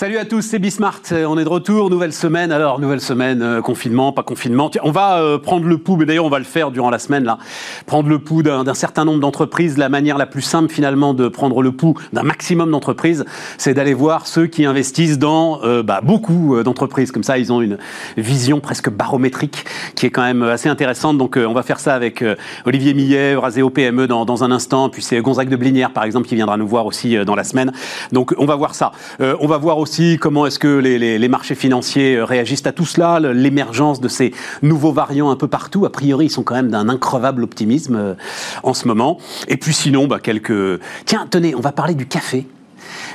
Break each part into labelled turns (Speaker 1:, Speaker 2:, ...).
Speaker 1: Salut à tous, c'est Bismart. On est de retour, nouvelle semaine. Alors, nouvelle semaine, euh, confinement, pas confinement. on va euh, prendre le pouls, mais d'ailleurs, on va le faire durant la semaine, là. Prendre le pouls d'un certain nombre d'entreprises. La manière la plus simple, finalement, de prendre le pouls d'un maximum d'entreprises, c'est d'aller voir ceux qui investissent dans euh, bah, beaucoup d'entreprises. Comme ça, ils ont une vision presque barométrique qui est quand même assez intéressante. Donc, on va faire ça avec Olivier Millet, Raseo PME dans, dans, un instant. Puis c'est Gonzague de Blinière, par exemple, qui viendra nous voir aussi dans la semaine. Donc, on va voir ça. on va voir aussi comment est-ce que les, marchés financiers euh, réagissent à tout cela, l'émergence de ces nouveaux variants un peu partout. A priori, ils sont quand même d'un increvable optimisme euh, en ce moment. Et puis sinon, bah, quelques... Tiens, tenez, on va parler du café.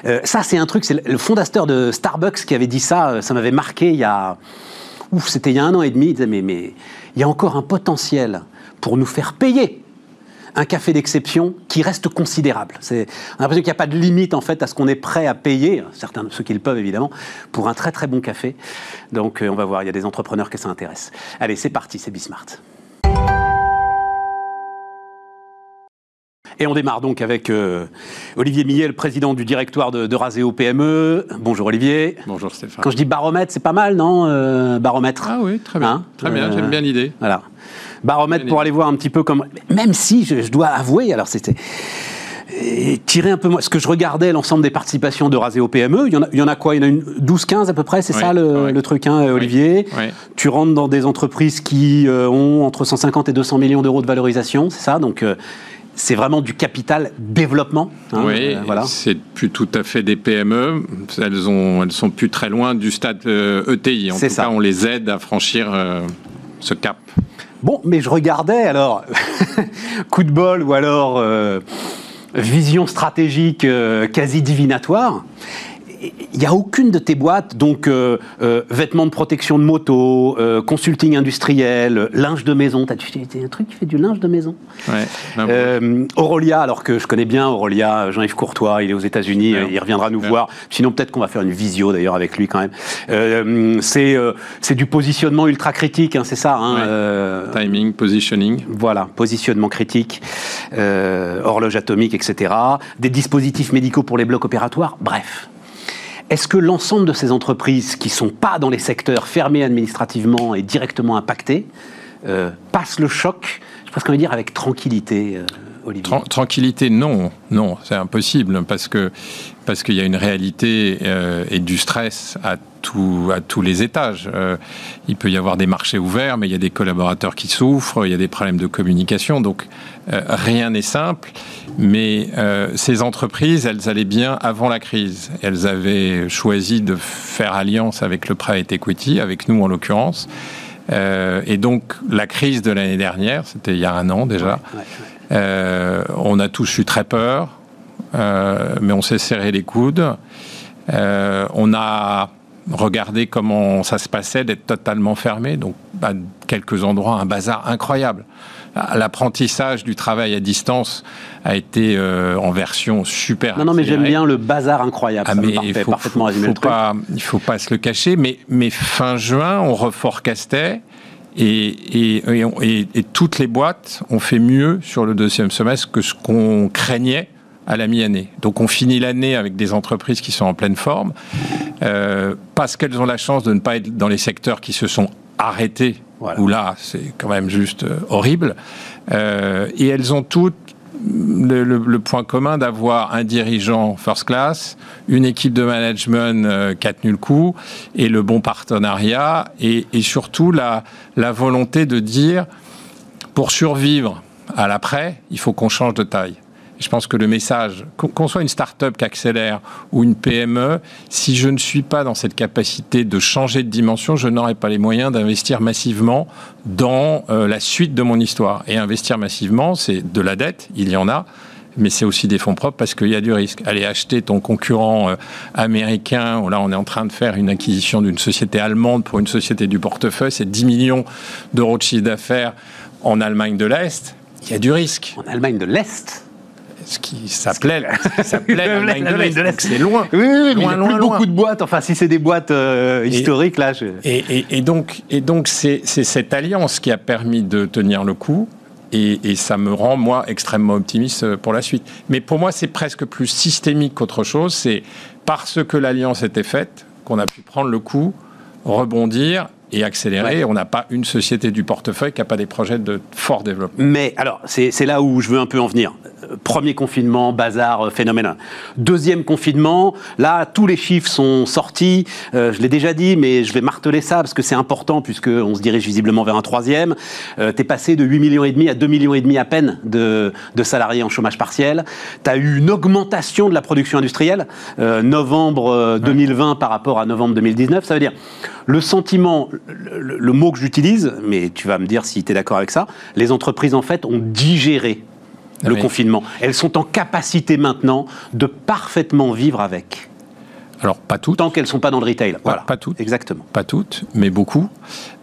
Speaker 1: Euh, ça, c'est un truc, c'est le fondateur de Starbucks qui avait dit ça, ça m'avait marqué il y a... Ouf, c'était il y a un an et demi, il disait, mais, mais il y a encore un potentiel pour nous faire payer un café d'exception qui reste considérable. C'est, on a l'impression qu'il n'y a pas de limite en fait à ce qu'on est prêt à payer, certains de ceux qui le peuvent évidemment, pour un très très bon café. Donc euh, on va voir, il y a des entrepreneurs qui s'intéressent. Allez, c'est parti, c'est Bismart. Et on démarre donc avec euh, Olivier Millet, le président du directoire de, de Raseo PME. Bonjour Olivier.
Speaker 2: Bonjour Stéphane.
Speaker 1: Quand je dis baromètre, c'est pas mal, non euh, Baromètre.
Speaker 2: Ah oui, très bien. Hein très bien, j'aime bien l'idée.
Speaker 1: Voilà baromètre pour aller voir un petit peu comme. Même si, je, dois avouer, alors c'était tirer un peu ce que je regardais l'ensemble des participations de Raseo PME, il y en a, il y en a quoi? Il y en a une 12-15 à peu près, c'est ça le, truc, hein, Olivier? Tu rentres dans des entreprises qui euh, ont entre 150 et 200 millions d'euros de valorisation, c'est ça? Donc euh, c'est vraiment du capital développement.
Speaker 2: Hein, oui, euh, voilà. c'est plus tout à fait des PME. Elles ont, elles sont plus très loin du stade ETI. E en tout ça. cas, on les aide à franchir ce cap.
Speaker 1: Bon, mais je regardais alors, coup de bol ou alors euh, vision stratégique euh, quasi divinatoire il n'y a aucune de tes boîtes, donc euh, euh, vêtements de protection de moto, euh, consulting industriel, linge de maison. T'as un truc qui fait du linge de maison? Ouais, Aurelia, alors que je connais bien Aurelia, Jean-Yves Courtois, il est aux États-Unis, il reviendra nous voir. Sinon, peut-être qu'on va faire une visio d'ailleurs avec lui quand même. c'est c'est du positionnement ultra critique, hein, c'est ça. Hein,
Speaker 2: Timing, positioning.
Speaker 1: Voilà, positionnement critique, horloge atomique, etc. Des dispositifs médicaux pour les blocs opératoires. Bref. Est-ce que l'ensemble de ces entreprises qui ne sont pas dans les secteurs fermés administrativement et directement impactés euh, passent le choc, je pense qu'on va dire avec tranquillité
Speaker 2: Tranquillité, non, non, c'est impossible parce que parce qu'il y a une réalité euh, et du stress à à tous les étages. Euh, il peut y avoir des marchés ouverts, mais il y a des collaborateurs qui souffrent, il y a des problèmes de communication, donc euh, rien n'est simple. Mais ces entreprises, elles allaient bien avant la crise. Elles avaient choisi de faire alliance avec le private equity, avec nous en l'occurrence. et donc la crise de l'année dernière, c'était il y a un an déjà, on a tous eu très peur, mais on s'est serré les coudes. on a regarder comment ça se passait d'être totalement fermé. Donc, à quelques endroits, un bazar incroyable. L'apprentissage du travail à distance a été euh, en version super.
Speaker 1: Non, non, mais j'aime bien le bazar incroyable.
Speaker 2: Ah, mais il faut, parfaitement faut, Pas, il faut pas se le cacher. Mais, mais fin juin, on reforecastait. Et, et, et, et, toutes les boîtes ont fait mieux sur le deuxième semestre que ce qu'on craignait à la mi-année. Donc on finit l'année avec des entreprises qui sont en pleine forme, euh, parce qu'elles ont la chance de ne pas être dans les secteurs qui se sont arrêtés, où là c'est quand même juste euh, horrible, euh, et elles ont toutes le, point commun d'avoir un dirigeant first class, une équipe de management qui a tenu le coup, et le bon partenariat, et, surtout la volonté de dire, pour survivre à l'après, il faut qu'on change de taille. Je pense que le message, qu'on soit une start-up qui accélère ou une PME, si je ne suis pas dans cette capacité de changer de dimension, je n'aurai pas les moyens d'investir massivement dans euh, la suite de mon histoire. Et investir massivement, c'est de la dette, il y en a, mais c'est aussi des fonds propres parce qu'il y a du risque. Aller acheter ton concurrent euh, américain, là on est en train de faire une acquisition d'une société allemande pour une société du portefeuille, c'est 10 millions d'euros de chiffre d'affaires en Allemagne de l'Est, il y a du risque.
Speaker 1: En Allemagne de l'Est?
Speaker 2: Ce qui s'appelait l'Est. C'est loin.
Speaker 1: Oui, oui, loin, il y a plus beaucoup de boîtes. Enfin, si c'est des boîtes euh, historiques, là.
Speaker 2: Et, et, donc, et donc, c'est cette alliance qui a permis de tenir le coup. et, ça me rend, moi, extrêmement optimiste pour la suite. Mais pour moi, c'est presque plus systémique qu'autre chose. C'est parce que l'alliance était faite qu'on a pu prendre le coup, rebondir et accélérer. On n'a pas une société du portefeuille qui n'a pas des projets de fort développement.
Speaker 1: Mais alors, c'est là où je veux un peu en venir. Premier confinement, bazar, euh, phénomène. Deuxième confinement, là, tous les chiffres sont sortis. Euh, je l'ai déjà dit, mais je vais marteler ça parce que c'est important puisqu'on se dirige visiblement vers un troisième. Euh, tu es passé de 8 millions et demi à 2 millions et demi à peine de, de salariés en chômage partiel. Tu as eu une augmentation de la production industrielle, novembre 2020 par rapport à novembre 2019. Ça veut dire le sentiment, le, mot que j'utilise, mais tu vas me dire si tu es d'accord avec ça, les entreprises en fait ont digéré le confinement. Elles sont en capacité maintenant de parfaitement vivre avec.
Speaker 2: Alors, pas toutes.
Speaker 1: Tant qu'elles ne sont pas dans le retail.
Speaker 2: Voilà. Pas toutes.
Speaker 1: Exactement.
Speaker 2: Pas toutes, mais beaucoup.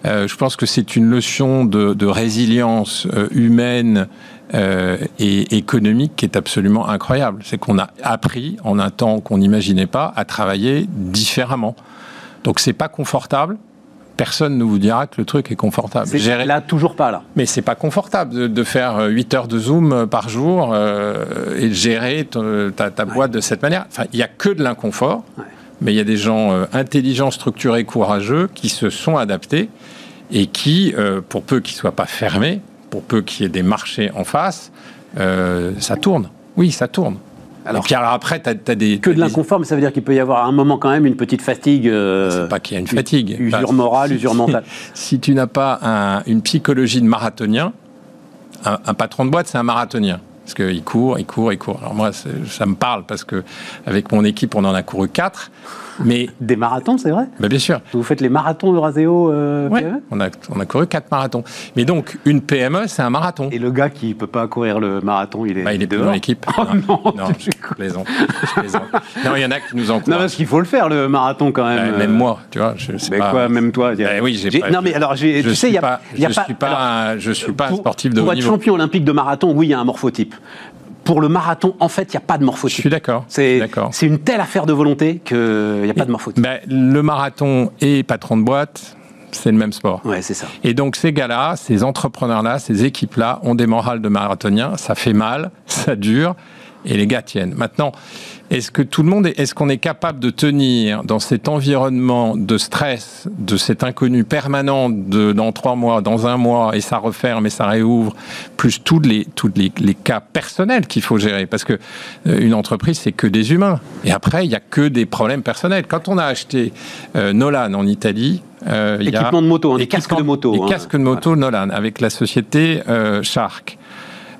Speaker 2: Euh, je pense que c'est une notion de, résilience euh, humaine euh, et économique qui est absolument incroyable. C'est qu'on a appris, en un temps qu'on n'imaginait pas, à travailler différemment. Donc c'est pas confortable. Personne ne vous dira que le truc est confortable.
Speaker 1: Gérer... Là, toujours pas, là.
Speaker 2: Mais c'est pas confortable de, faire 8 heures de Zoom euh, par jour euh, et de gérer ta, boîte de cette manière. Enfin, il n'y a que de l'inconfort, mais il y a des gens euh, intelligents, structurés, courageux qui se sont adaptés et qui, pour peu qu'ils ne soient pas fermés, pour peu qu'il y ait des marchés en face, ça tourne. Oui, ça tourne. Alors, après, tu as, des.
Speaker 1: Que de l'inconfort, mais ça veut dire qu'il peut y avoir à un moment quand même une petite fatigue.
Speaker 2: Euh, c'est pas qu'il y a une fatigue.
Speaker 1: Usure morale, usure mentale.
Speaker 2: si tu n'as pas une psychologie de marathonien, un, patron de boîte, c'est un marathonien. Parce qu'il court, il court, il court. Alors moi, ça me parle parce que avec mon équipe, on en a couru quatre.
Speaker 1: Mais des marathons, c'est vrai
Speaker 2: bah, Bien sûr.
Speaker 1: Vous faites les marathons de Raseo
Speaker 2: euh, PME on a, on a couru quatre marathons. Mais donc, une PME, c'est un marathon.
Speaker 1: Et le gars qui ne peut pas courir le marathon, il est,
Speaker 2: bah, il est dans l'équipe.
Speaker 1: Oh non, non
Speaker 2: je, plaisante, Non, il y en a qui nous encouragent. Non,
Speaker 1: parce qu'il faut le faire, le marathon, quand même.
Speaker 2: même moi, tu vois. Je,
Speaker 1: mais quoi, même toi
Speaker 2: bah, Oui, j'ai
Speaker 1: pas... Non, mais alors, tu sais, il y a,
Speaker 2: je pas... Suis pas je suis pas sportif de
Speaker 1: haut
Speaker 2: niveau.
Speaker 1: Pour être champion olympique de marathon, oui, il y a un morphotype pour le marathon, en fait, il n'y a pas de morphotype.
Speaker 2: Je suis d'accord.
Speaker 1: C'est une telle affaire de volonté qu'il n'y a pas de morphotype.
Speaker 2: Ben, le marathon et patron de boîte, c'est le même sport.
Speaker 1: Ouais, c'est ça.
Speaker 2: Et donc ces gars-là, ces entrepreneurs-là, ces équipes-là ont des morales de marathoniens. Ça fait mal, ça dure, et les gars tiennent. Maintenant, est-ce que tout le monde, est-ce qu'on est capable de tenir dans cet environnement de stress, de cet inconnu permanent de dans trois mois, dans un mois, et ça referme et ça réouvre, plus tous les tous les, cas personnels qu'il faut gérer, parce que euh, une entreprise c'est que des humains, et après il y a que des problèmes personnels. Quand on a acheté euh, Nolan en Italie,
Speaker 1: euh, équipement de moto, hein, des casques de moto,
Speaker 2: des hein. casques de moto Nolan avec la société Shark.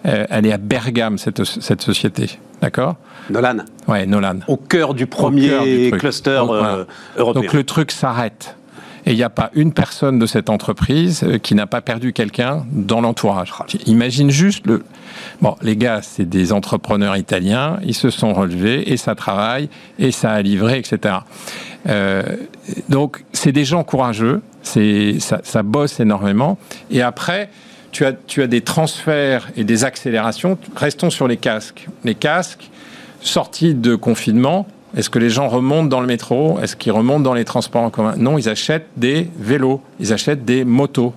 Speaker 2: Elle est à Bergame cette cette société, d'accord?
Speaker 1: Nolan.
Speaker 2: Ouais, Nolan.
Speaker 1: Au cœur du premier cluster euh, européen.
Speaker 2: Donc le truc s'arrête. Et il n'y a pas une personne de cette entreprise euh, qui n'a pas perdu quelqu'un dans l'entourage. Imagine juste le. Bon, les gars, c'est des entrepreneurs italiens, ils se sont relevés et ça travaille et ça a livré, etc. Euh, donc, c'est des gens courageux, ça bosse énormément. Et après, tu as, tu as des transferts et des accélérations. Restons sur les casques. Les casques, sortie de confinement, est-ce que les gens remontent dans le métro? Est-ce qu'ils remontent dans les transports en commun? Non, ils achètent des vélos, ils achètent des motos.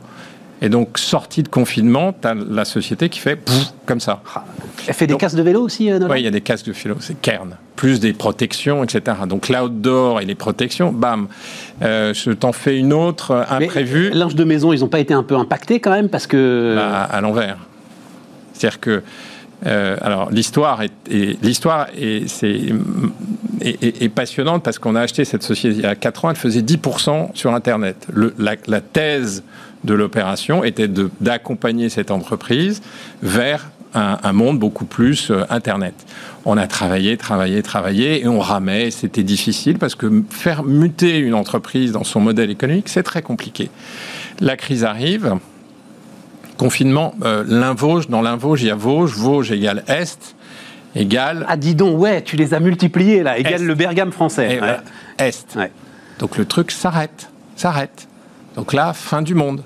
Speaker 2: Et donc, sortie de confinement, tu as la société qui fait comme ça.
Speaker 1: Elle fait des casques de vélo aussi, euh,
Speaker 2: Oui, il y a des casques de vélo, c'est Kern. Plus des protections, etc. Donc, l'outdoor et les protections, bam. Euh, je t'en fais une autre, euh, imprévue.
Speaker 1: Linge de maison, ils n'ont pas été un peu impactés quand même parce que.
Speaker 2: Bah, à l'envers. C'est-à-dire que euh, alors l'histoire est, l'histoire est, est, passionnante parce qu'on a acheté cette société il y a 4 ans, elle faisait 10% sur Internet. la, thèse de l'opération était d'accompagner cette entreprise vers un, monde beaucoup plus euh, Internet. On a travaillé, travaillé, travaillé et on ramait. C'était difficile parce que faire muter une entreprise dans son modèle économique, c'est très compliqué. La crise arrive confinement, euh, l'Invauge, dans l'Invauge, il y a Vosges, Vosges égale Est, égale...
Speaker 1: Ah, dis donc, ouais, tu les as multipliés, là, égale le Bergame français.
Speaker 2: Est. Donc le truc s'arrête, s'arrête. Donc là, fin du monde.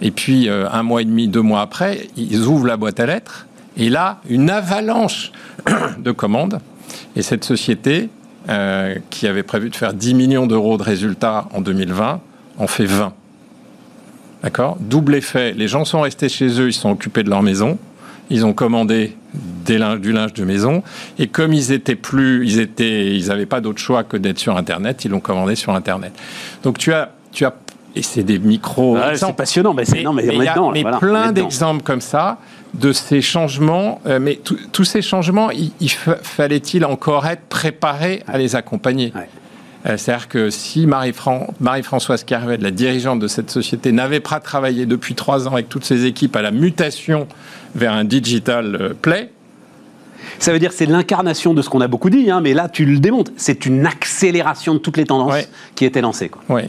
Speaker 2: Et puis, euh, un mois et demi, deux mois après, ils ouvrent la boîte à lettres, et là, une avalanche de commandes. Et cette société, euh, qui avait prévu de faire 10 millions d'euros de résultats en 2020, en fait 20. D'accord? Double effet, les gens sont restés chez eux, ils sont occupés de leur maison, ils ont commandé du linge de maison, et comme ils étaient plus, ils étaient, ils n'avaient pas d'autre choix que d'être sur Internet, ils l'ont commandé sur Internet. Donc tu as, tu as, et c'est des micros.
Speaker 1: c'est passionnant, mais c'est non, mais,
Speaker 2: mais, mais plein d'exemples comme ça de ces changements. Euh, mais tous ces changements, il, fallait-il encore être préparé à les accompagner euh, c'est-à-dire que si Marie-Françoise Carvet, la dirigeante de cette société, n'avait pas travaillé depuis trois ans avec toutes ses équipes à la mutation vers un digital euh, play,
Speaker 1: ça veut dire que c'est l'incarnation de ce qu'on a beaucoup dit, hein, mais là tu le démontres. C'est une accélération de toutes les tendances qui étaient lancées. Quoi.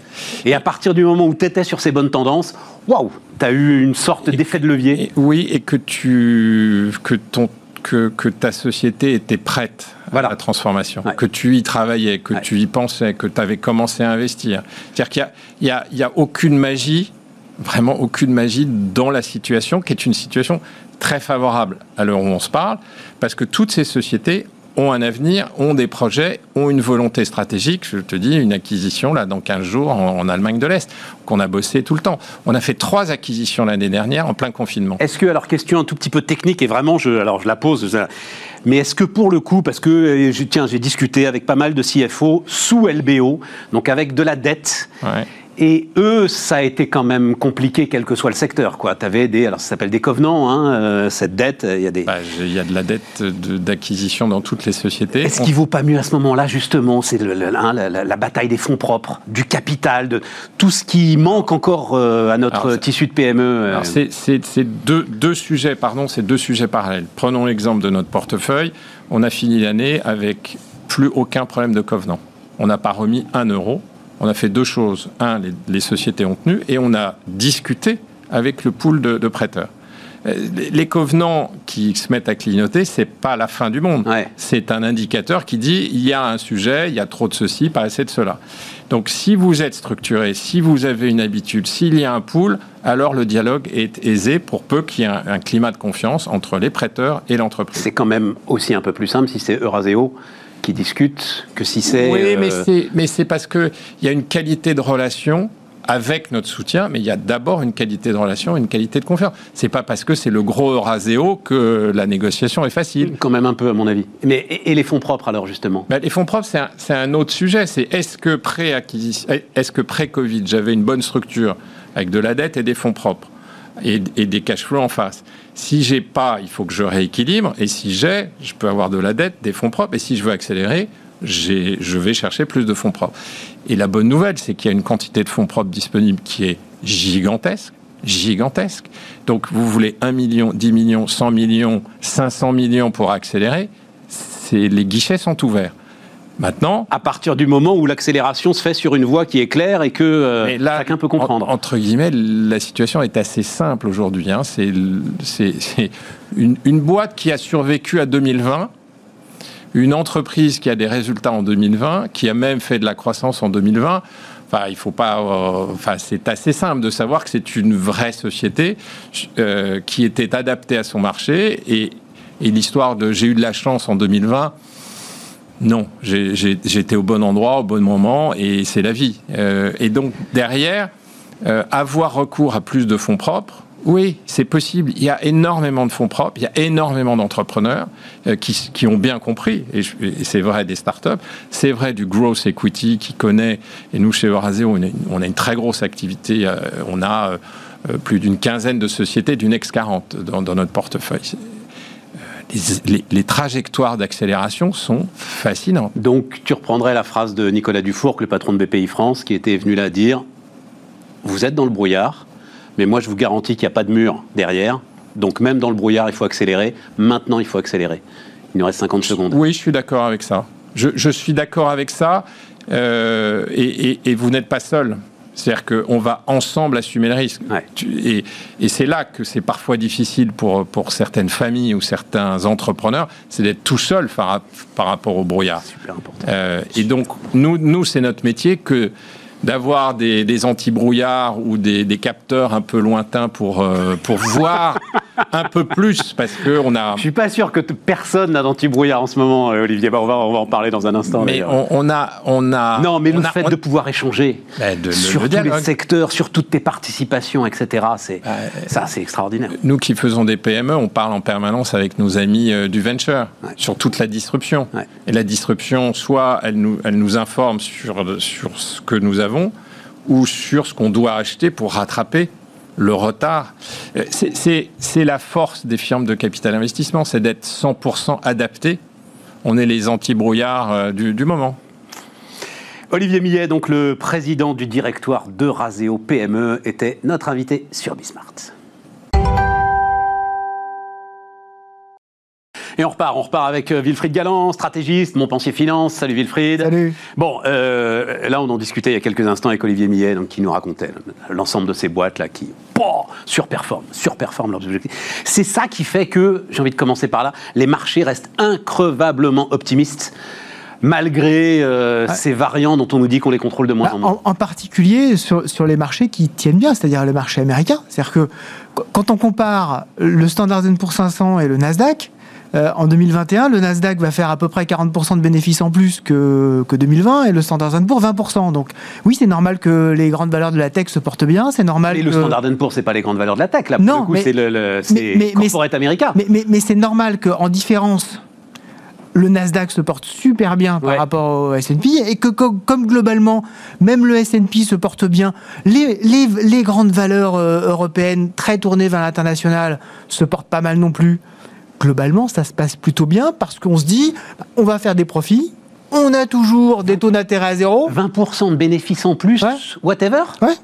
Speaker 1: Et à partir du moment où tu étais sur ces bonnes tendances, waouh, tu as eu une sorte d'effet de levier.
Speaker 2: oui, et que, tu, que ton que, ta société était prête à la transformation, que tu y travaillais, que tu y pensais, que tu avais commencé à investir. C'est-à-dire qu'il n'y a, a, aucune magie, vraiment aucune magie dans la situation, qui est une situation très favorable à l'heure où on se parle, parce que toutes ces sociétés ont un avenir, ont des projets, ont une volonté stratégique. Je te dis, une acquisition là dans 15 jours en, Allemagne de l'Est, qu'on a bossé tout le temps. On a fait trois acquisitions l'année dernière en plein confinement.
Speaker 1: Est-ce que, alors question un tout petit peu technique, et vraiment, je, alors je la pose, mais est-ce que pour le coup, parce que euh, tiens, j'ai discuté avec pas mal de CFO sous LBO, donc avec de la dette. Ouais. Et eux, ça a été quand même compliqué, quel que soit le secteur. Tu avais des, alors ça s'appelle des covenants, hein, euh, cette dette. Il y a des.
Speaker 2: Bah, il y a de la dette d'acquisition dans toutes les sociétés.
Speaker 1: Est-ce qu'il ne vaut pas mieux à ce moment-là, justement, c'est hein, la, bataille des fonds propres, du capital, de tout ce qui manque encore euh, à notre tissu de PME
Speaker 2: euh. C'est deux, deux sujets, pardon, c'est deux sujets parallèles. Prenons l'exemple de notre portefeuille. On a fini l'année avec plus aucun problème de covenant. On n'a pas remis un euro on a fait deux choses. Un, les, sociétés ont tenu et on a discuté avec le pool de, prêteurs. Euh, les covenants qui se mettent à clignoter, c'est pas la fin du monde. C'est un indicateur qui dit il y a un sujet, il y a trop de ceci, pas assez de cela. Donc, si vous êtes structuré, si vous avez une habitude, s'il y a un pool, alors le dialogue est aisé pour peu qu'il y ait un, climat de confiance entre les prêteurs et l'entreprise.
Speaker 1: C'est quand même aussi un peu plus simple si c'est Euraseo qui discutent que si c'est.
Speaker 2: Oui, euh, mais c'est parce qu'il y a une qualité de relation avec notre soutien, mais il y a d'abord une qualité de relation, une qualité de confiance. C'est pas parce que c'est le gros Euraseo que la négociation est facile.
Speaker 1: Quand même un peu, à mon avis. Mais et, les fonds propres alors justement?
Speaker 2: Ben, Les fonds propres, c'est un, un, autre sujet. C'est est-ce que pré est-ce que pré Covid, j'avais une bonne structure avec de la dette et des fonds propres et, et des cash flows en face? Si j'ai pas, il faut que je rééquilibre. Et si j'ai, je peux avoir de la dette, des fonds propres. Et si je veux accélérer, je vais chercher plus de fonds propres. Et la bonne nouvelle, c'est qu'il y a une quantité de fonds propres disponibles qui est gigantesque. Gigantesque. Donc, vous voulez 1 million, 10 millions, 100 millions, 500 millions pour accélérer, les guichets sont ouverts. Maintenant,
Speaker 1: à partir du moment où l'accélération se fait sur une voie qui est claire et que euh, chacun peut comprendre.
Speaker 2: entre guillemets, la situation est assez simple aujourd'hui. Hein. C'est une, une, boîte qui a survécu à 2020, une entreprise qui a des résultats en 2020, qui a même fait de la croissance en 2020. Enfin, il faut pas. Euh, enfin, c'est assez simple de savoir que c'est une vraie société euh, qui était adaptée à son marché et, et l'histoire de j'ai eu de la chance en 2020 non, j'étais au bon endroit, au bon moment, et c'est la vie. Euh, et donc, derrière, euh, avoir recours à plus de fonds propres, oui, c'est possible. Il y a énormément de fonds propres, il y a énormément d'entrepreneurs euh, qui, ont bien compris, et, c'est vrai des startups, c'est vrai du growth equity qui connaît, et nous chez Euraseo, on, a une très grosse activité, on a plus d'une quinzaine de sociétés du Next 40 dans, dans notre portefeuille les, trajectoires d'accélération sont fascinantes.
Speaker 1: Donc tu reprendrais la phrase de Nicolas Dufour, le patron de BPI France, qui était venu là dire Vous êtes dans le brouillard, mais moi je vous garantis qu'il n'y a pas de mur derrière. Donc même dans le brouillard, il faut accélérer. Maintenant, il faut accélérer. Il nous reste 50 secondes.
Speaker 2: Oui, je suis d'accord avec ça. Je, suis d'accord avec ça. Euh, et, vous n'êtes pas seul. C'est-à-dire qu'on va ensemble assumer le risque. Et, c'est là que c'est parfois difficile pour, pour certaines familles ou certains entrepreneurs, c'est d'être tout seul par, par rapport au brouillard.
Speaker 1: Super important.
Speaker 2: Euh, et donc, nous, nous c'est notre métier que d'avoir des, des anti-brouillards ou des, des, capteurs un peu lointains pour, euh, pour voir un peu plus parce que on a.
Speaker 1: Je suis pas sûr que personne n'a d'anti-brouillard en ce moment, euh, Olivier. Bah, on, va, on va en parler dans un instant.
Speaker 2: Mais on, a, on a.
Speaker 1: Non, mais
Speaker 2: le
Speaker 1: fait de pouvoir échanger bah, sur tous les secteurs, sur toutes tes participations, etc. C'est bah, ça, c'est extraordinaire.
Speaker 2: Nous qui faisons des PME, on parle en permanence avec nos amis euh, du venture sur toute la disruption. Et la disruption, soit elle nous, elle nous informe sur sur ce que nous avons ou sur ce qu'on doit acheter pour rattraper le retard. Euh, c'est la force des firmes de capital investissement, c'est d'être 100% adapté. On est les anti-brouillards euh, du, moment.
Speaker 1: Olivier Millet, donc le président du directoire de Raseo PME, était notre invité sur Bismart. Et on repart, on repart avec euh, Wilfried Galland, stratégiste, mon pensier finance. Salut Wilfried.
Speaker 3: Salut.
Speaker 1: Bon, euh, là on en discutait il y a quelques instants avec Olivier Millet, donc, qui nous racontait l'ensemble de ces boîtes là qui surperforment, surperforment leurs objectifs. C'est ça qui fait que, j'ai envie de commencer par là, les marchés restent increvablement optimistes malgré euh, ces variants dont on nous dit qu'on les contrôle de moins
Speaker 3: bah,
Speaker 1: en moins.
Speaker 3: En, particulier sur, sur, les marchés qui tiennent bien, c'est-à-dire le marché américain. C'est-à-dire que quand on compare le Standard Poor's 500 et le Nasdaq, euh, en 2021, le Nasdaq va faire à peu près 40% de bénéfices en plus que, que 2020 et le Standard Poor's 20%. Donc oui, c'est normal que les grandes valeurs de la tech se portent bien, c'est normal.
Speaker 1: Et
Speaker 3: le
Speaker 1: Standard Poor's, c'est pas les grandes valeurs de la tech, là. Pour non, le coup, c'est le, le corporate américain.
Speaker 3: Mais, mais, mais c'est normal qu'en différence, le Nasdaq se porte super bien par rapport au S&P et que comme globalement, même le S&P se porte bien, les, les, les grandes valeurs euh, européennes très tournées vers l'international se portent pas mal non plus globalement, ça se passe plutôt bien parce qu'on se dit, on va faire des profits, on a toujours des taux d'intérêt à zéro.
Speaker 1: 20% de bénéfices en plus, whatever
Speaker 3: Ouais.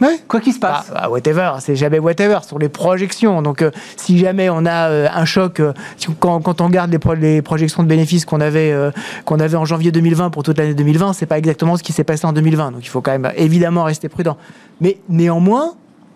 Speaker 3: Ouais.
Speaker 1: Quoi qu'il se passe.
Speaker 3: Bah, bah, whatever, c'est jamais whatever, sur les projections. Donc, euh, si jamais on a euh, un choc, euh, quand, quand, on regarde les, les projections de bénéfices qu'on avait, qu'on avait en janvier 2020 pour toute l'année 2020, c'est pas exactement ce qui s'est passé en 2020. Donc, il faut quand même évidemment rester prudent. Mais néanmoins,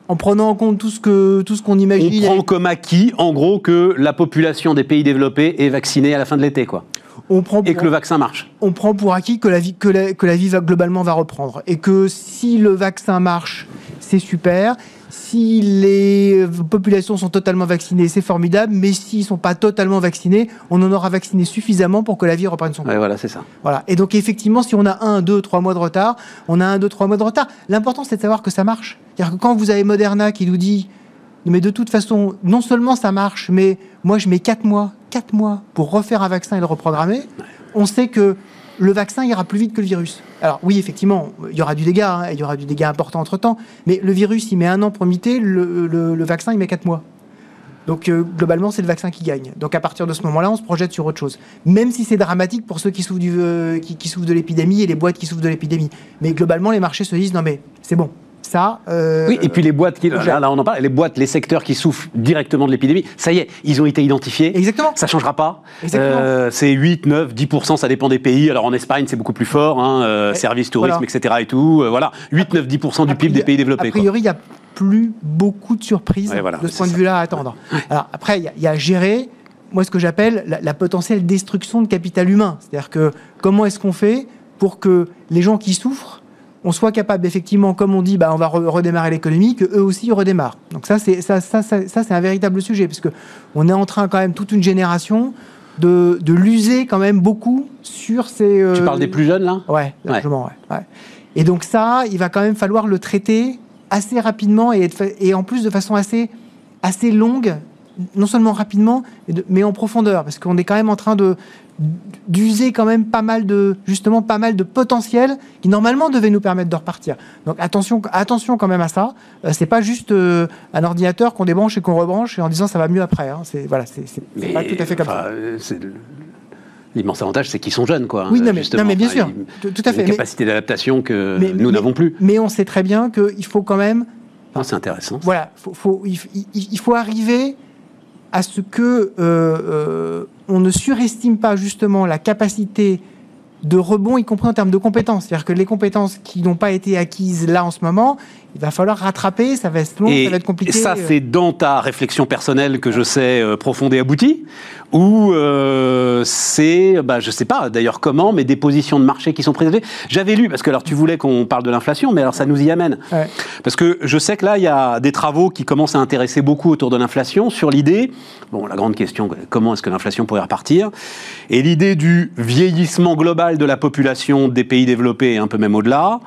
Speaker 3: en prenant en compte tout ce que tout ce qu'on imagine.
Speaker 1: On prend comme acquis, en gros, que la population des pays développés est vaccinée à la fin de l'été, quoi. On prend et que le vaccin marche.
Speaker 3: On prend pour acquis que la vie que la, que la vie va globalement va reprendre et que si le vaccin marche, c'est super. Si les populations sont totalement vaccinées, c'est formidable, mais s'ils ne sont pas totalement vaccinés, on en aura vacciné suffisamment pour que la vie reprenne son
Speaker 1: cours. voilà, c'est ça.
Speaker 3: Voilà. Et donc, effectivement, si on a un, deux, trois mois de retard, on a un, deux, trois mois de retard. L'important, c'est de savoir que ça marche. C'est-à-dire que quand vous avez Moderna qui nous dit, mais de toute façon, non seulement ça marche, mais moi, je mets quatre mois, quatre mois pour refaire un vaccin et le reprogrammer, on sait que le vaccin ira plus vite que le virus. Alors oui, effectivement, il y aura du dégât, hein, il y aura du dégât important entre-temps, mais le virus, il met un an pour muter, le, vaccin, il met quatre mois. Donc euh, globalement, c'est le vaccin qui gagne. Donc à partir de ce moment-là, on se projette sur autre chose. Même si c'est dramatique pour ceux qui souffrent, euh, qui souffrent de l'épidémie et les boîtes qui souffrent de l'épidémie. Mais globalement, les marchés se disent, non mais c'est bon, ça.
Speaker 1: Euh, oui, et puis les boîtes, qui, là, on en parle, les boîtes, les secteurs qui souffrent directement de l'épidémie, ça y est, ils ont été identifiés.
Speaker 3: Exactement.
Speaker 1: Ça changera pas. Euh, c'est 8, 9, 10%, ça dépend des pays. Alors en Espagne, c'est beaucoup plus fort, hein, euh, services, tourisme, etc. et tout. voilà, 8, 9, 10% du PIB des pays développés. A
Speaker 3: priori, il n'y a plus beaucoup de surprises de ce point de vue-là à attendre. Alors après, il y, a gérer moi, ce que j'appelle la, la, potentielle destruction de capital humain. C'est-à-dire que comment est-ce qu'on fait pour que les gens qui souffrent on soit capable effectivement, comme on dit, bah, on va redémarrer l'économie, que eux aussi redémarrent. Donc ça, c'est ça, ça, ça, c'est un véritable sujet, parce que on est en train quand même toute une génération de, de l'user quand même beaucoup sur ces.
Speaker 1: Euh, tu parles des plus jeunes là?
Speaker 3: Ouais, largement, ouais. Et donc ça, il va quand même falloir le traiter assez rapidement et, et en plus de façon assez assez longue non seulement rapidement, mais en profondeur, parce qu'on est quand même en train de d'user quand même pas mal de justement pas mal de potentiel qui normalement devait nous permettre de repartir. Donc attention attention quand même à ça. Euh, c'est pas juste euh, un ordinateur qu'on débranche et qu'on rebranche et en disant ça va mieux après. Hein. C'est voilà c'est pas tout à fait comme ça.
Speaker 1: L'immense avantage, c'est qu'ils sont jeunes, quoi.
Speaker 3: Oui, non, mais, bien sûr, tout, à fait.
Speaker 1: Une capacité d'adaptation que nous n'avons plus.
Speaker 3: Mais on sait très bien qu'il faut quand même.
Speaker 1: c'est intéressant.
Speaker 3: Voilà, faut, il, faut arriver à ce que euh, euh, on ne surestime pas justement la capacité de rebond, y compris en termes de compétences. C'est-à-dire que les compétences qui n'ont pas été acquises là en ce moment, il va falloir rattraper, ça va être long, ça va être compliqué.
Speaker 1: Et ça, c'est dans ta réflexion personnelle que je sais euh, profonde et aboutie Ou euh, c'est, bah, je sais pas d'ailleurs comment, mais des positions de marché qui sont présentées J'avais lu, parce que alors tu voulais qu'on parle de l'inflation, mais alors ça nous y amène. Parce que je sais que là, il y a des travaux qui commencent à intéresser beaucoup autour de l'inflation sur l'idée, bon, la grande question, comment est-ce que l'inflation pourrait repartir? Et l'idée du vieillissement global de la population des pays développés et un peu même au-delà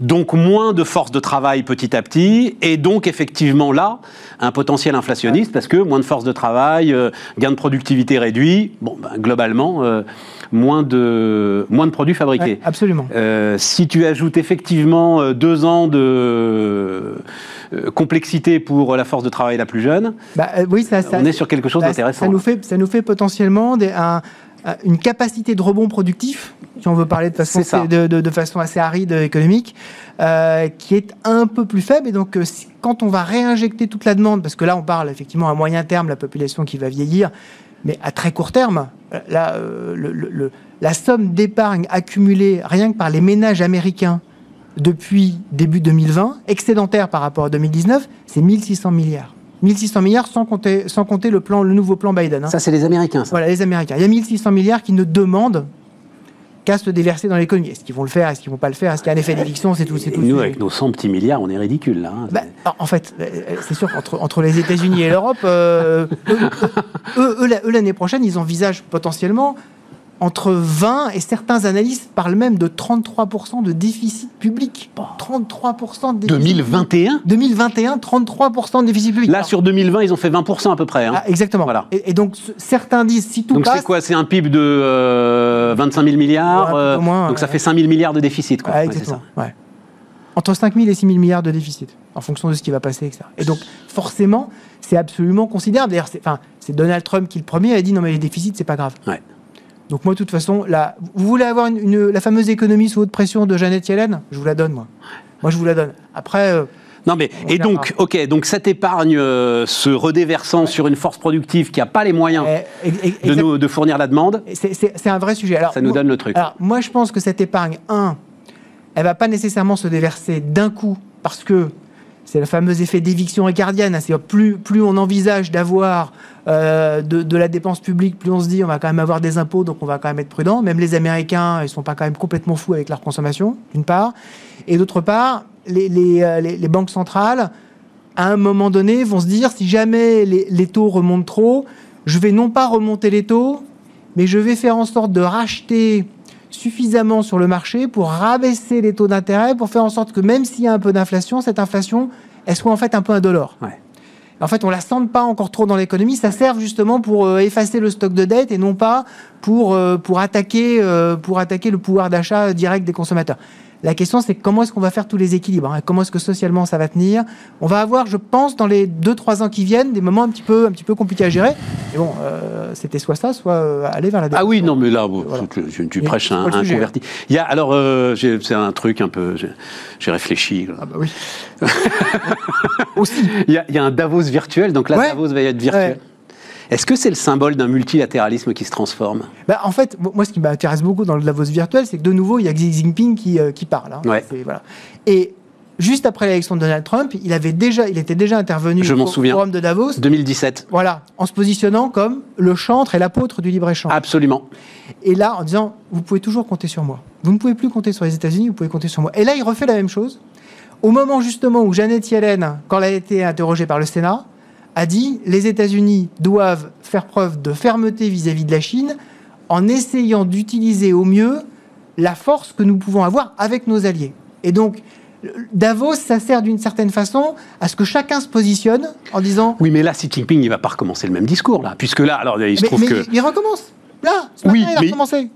Speaker 1: donc moins de force de travail petit à petit, et donc effectivement là, un potentiel inflationniste, parce que moins de force de travail, euh, gain de productivité réduit, bon, ben, globalement, euh, moins, de, moins de produits fabriqués.
Speaker 3: absolument.
Speaker 1: Euh, si tu ajoutes effectivement deux ans de complexité pour la force de travail la plus jeune,
Speaker 3: bah, oui, ça,
Speaker 1: on est sur quelque chose bah, d'intéressant.
Speaker 3: Ça, nous fait, ça nous fait potentiellement des, un, une capacité de rebond productif, si on veut parler de façon, de, façon assez aride économique, euh, qui est un peu plus faible. Et donc, euh, quand on va réinjecter toute la demande, parce que là, on parle effectivement à moyen terme, la population qui va vieillir, mais à très court terme, euh, la somme d'épargne accumulée rien que par les ménages américains depuis début 2020, excédentaire par rapport à 2019, c'est 1600 milliards. 1600 milliards sans compter, sans compter le, plan, le nouveau plan Biden.
Speaker 1: Hein. Ça, c'est les Américains, ça.
Speaker 3: Voilà, les Américains. Il y a 1600 milliards qui ne demandent qu'à se déverser dans l'économie. Est-ce qu'ils vont le faire? Est-ce qu'ils vont pas le faire? Est-ce qu'il y a un effet d'éviction C'est tout, tout.
Speaker 1: Nous, avec nos 100 petits milliards, on est ridicule, là. Hein.
Speaker 3: Bah, en fait, euh, c'est sûr qu'entre entre les États-Unis et l'Europe, euh, eux, l'année prochaine, ils envisagent potentiellement entre 20 et certains analystes parlent même de 33% de déficit public. 33% de déficit
Speaker 1: 2021
Speaker 3: 2021, 33% de déficit public.
Speaker 1: Là, sur 2020, ils ont fait 20% à peu près. Hein. Ah,
Speaker 3: exactement. Voilà. Et, donc, certains disent, si tout
Speaker 1: donc c'est quoi? C'est un PIB de 25 000 milliards euh, Donc ça fait 5 000 milliards de déficit. Quoi.
Speaker 3: Ah, exactement. Entre 5 000 et 6 000 milliards de déficit, en fonction de ce qui va passer, etc. Et donc, forcément, c'est absolument considérable. D'ailleurs, c'est Donald Trump qui, le premier, a dit non, mais les déficits, c'est pas grave. Ouais. Donc moi, de toute façon, là, vous voulez avoir une, la fameuse économie sous haute pression de Jeannette Yellen? Je vous la donne, moi. Moi, je vous la donne. Après... Euh,
Speaker 1: non mais et donc ok donc cette épargne euh, se redéversant sur une force productive qui n'a pas les moyens eh, de, de, fournir la demande.
Speaker 3: C'est un vrai sujet. Alors,
Speaker 1: ça nous donne le truc.
Speaker 3: Alors moi je pense que cette épargne, un, elle va pas nécessairement se déverser d'un coup parce que c'est le fameux effet d'éviction ricardienne. Hein. C'est plus, plus on envisage d'avoir euh, de, la dépense publique, plus on se dit on va quand même avoir des impôts, donc on va quand même être prudent. Même les Américains, ils sont pas quand même complètement fous avec leur consommation, d'une part. Et d'autre part, les, euh, les, banques centrales, à un moment donné, vont se dire si jamais les, taux remontent trop, je vais non pas remonter les taux, mais je vais faire en sorte de racheter suffisamment sur le marché pour rabaisser les taux d'intérêt, pour faire en sorte que même s'il y a un peu d'inflation, cette inflation, elle soit en fait un peu indolore. Ouais. En fait, on la sent pas encore trop dans l'économie. Ça sert justement pour euh, effacer le stock de dette et non pas pour, euh, pour, attaquer, euh, pour attaquer le pouvoir d'achat direct des consommateurs. La question, c'est comment est-ce qu'on va faire tous les équilibres hein, Comment est-ce que socialement ça va tenir On va avoir, je pense, dans les 2-3 ans qui viennent, des moments un petit peu, un petit peu compliqués à gérer. Et bon, euh, c'était soit ça, soit euh, aller vers la
Speaker 1: Ah oui, non, mais là, tu, prêches un, converti. Il y a, alors, euh, c'est un truc un peu. J'ai réfléchi.
Speaker 3: Ah bah oui.
Speaker 1: Aussi. Il y, a, un Davos virtuel, donc là, Davos va être virtuel. Est-ce que c'est le symbole d'un multilatéralisme qui se transforme?
Speaker 3: Bah, En fait, moi, ce qui m'intéresse beaucoup dans le Davos virtuel, c'est que de nouveau, il y a Xi Jinping qui, euh, qui parle. Hein. Voilà. Et juste après l'élection de Donald Trump, il, avait déjà, il était déjà intervenu
Speaker 1: Je au
Speaker 3: forum de Davos.
Speaker 1: 2017.
Speaker 3: Voilà, en se positionnant comme le chantre et l'apôtre du libre-échange.
Speaker 1: Absolument.
Speaker 3: Et là, en disant, vous pouvez toujours compter sur moi. Vous ne pouvez plus compter sur les États-Unis, vous pouvez compter sur moi. Et là, il refait la même chose. Au moment justement où Janet Yellen, quand elle a été interrogée par le Sénat, a dit les États-Unis doivent faire preuve de fermeté vis-à-vis de la Chine en essayant d'utiliser au mieux la force que nous pouvons avoir avec nos alliés. Et donc, Davos, ça sert d'une certaine façon à ce que chacun se positionne en disant.
Speaker 1: Oui, mais là, Xi Jinping, il va pas recommencer le même discours, là. Puisque là, alors, il se trouve que.
Speaker 3: Il recommence. Là, oui, il a recommencé.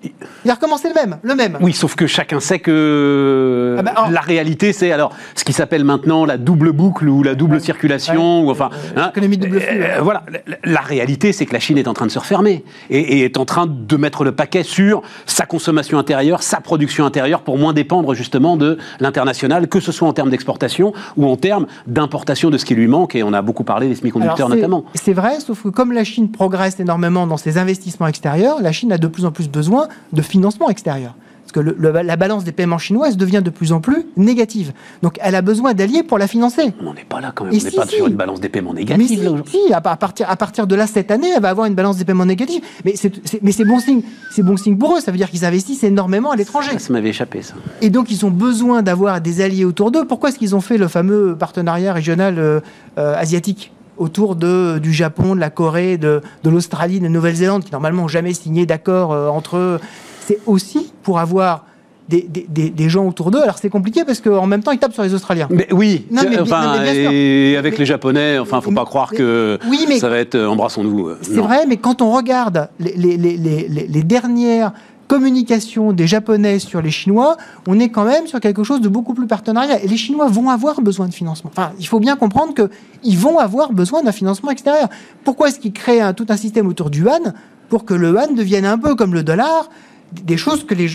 Speaker 3: Il a recommencé le même, le même.
Speaker 1: Oui, sauf que chacun sait que ah bah, la réalité, c'est alors ce qui s'appelle maintenant la double boucle ou la double circulation, ou enfin,
Speaker 3: hein, économie double flux.
Speaker 1: Euh, voilà, la, réalité, c'est que la Chine est en train de se refermer et, est en train de mettre le paquet sur sa consommation intérieure, sa production intérieure, pour moins dépendre justement de l'international, que ce soit en termes d'exportation ou en termes d'importation de ce qui lui manque. Et on a beaucoup parlé des semi-conducteurs notamment.
Speaker 3: C'est vrai, sauf que comme la Chine progresse énormément dans ses investissements extérieurs la Chine a de plus en plus besoin de financement extérieur. parce que la balance des paiements chinoises devient de plus en plus négative. Donc elle a besoin d'alliés pour la financer.
Speaker 1: On n'est pas là quand même, on n'est pas sur une balance des paiements négative.
Speaker 3: Mais si, si à, partir, à partir de là, cette année, elle va avoir une balance des paiements négative. Mais c'est bon signe. C'est bon signe pour eux, ça veut dire qu'ils investissent énormément à l'étranger.
Speaker 1: Ça, m'avait échappé, ça.
Speaker 3: Et donc ils ont besoin d'avoir des alliés autour d'eux. Pourquoi est-ce qu'ils ont fait le fameux partenariat régional euh, euh, asiatique? Autour de, du Japon, de la Corée, de, de l'Australie, de Nouvelle-Zélande, qui normalement n'ont jamais signé d'accord euh, entre eux c'est aussi pour avoir des, des, gens autour d'eux. Alors c'est compliqué parce qu'en même temps, ils tapent sur les Australiens.
Speaker 1: Mais oui, enfin, et avec les Japonais, enfin, faut pas croire que ça va être euh, embrassons-nous. Euh,
Speaker 3: c'est vrai, mais quand on regarde les, les, les, dernières communications des Japonais sur les Chinois, on est quand même sur quelque chose de beaucoup plus partenariat. Et les Chinois vont avoir besoin de financement. Enfin, il faut bien comprendre qu'ils vont avoir besoin d'un financement extérieur. Pourquoi est-ce qu'ils créent un, tout un système autour du yuan pour que le yuan devienne un peu comme le dollar? Des choses que les,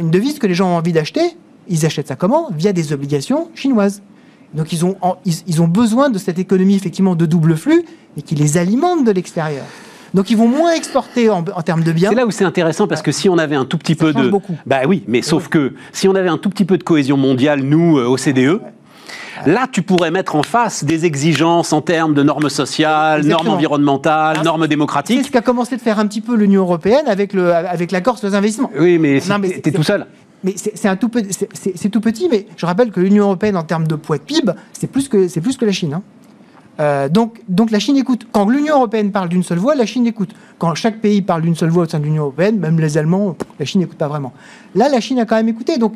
Speaker 3: une devise que les gens ont envie d'acheter, ils achètent ça comment? Via des obligations chinoises. Donc ils ont, ils, ont besoin de cette économie effectivement de double flux, mais qui les alimente de l'extérieur. Donc ils vont moins exporter en, termes de biens.
Speaker 1: C'est là où c'est intéressant parce que si on avait un tout petit peu de,
Speaker 3: beaucoup.
Speaker 1: bah oui, mais sauf que si on avait un tout petit peu de cohésion mondiale, nous euh, OCDE, Là, tu pourrais mettre en face des exigences en termes de normes sociales, normes environnementales, normes démocratiques.
Speaker 3: C'est ce qu'a commencé de faire un petit peu l'Union européenne avec le avec l'accord sur les investissements.
Speaker 1: Oui, mais, tu es tout seul.
Speaker 3: Mais c'est un tout petit, c'est tout petit, mais je rappelle que l'Union européenne en termes de poids de PIB, c'est plus que c'est plus que la Chine. Hein. Euh, donc, donc la Chine écoute. Quand l'Union européenne parle d'une seule voix, la Chine écoute. Quand chaque pays parle d'une seule voix au sein de l'Union européenne, même les Allemands, la Chine n'écoute pas vraiment. Là, la Chine a quand même écouté. Donc,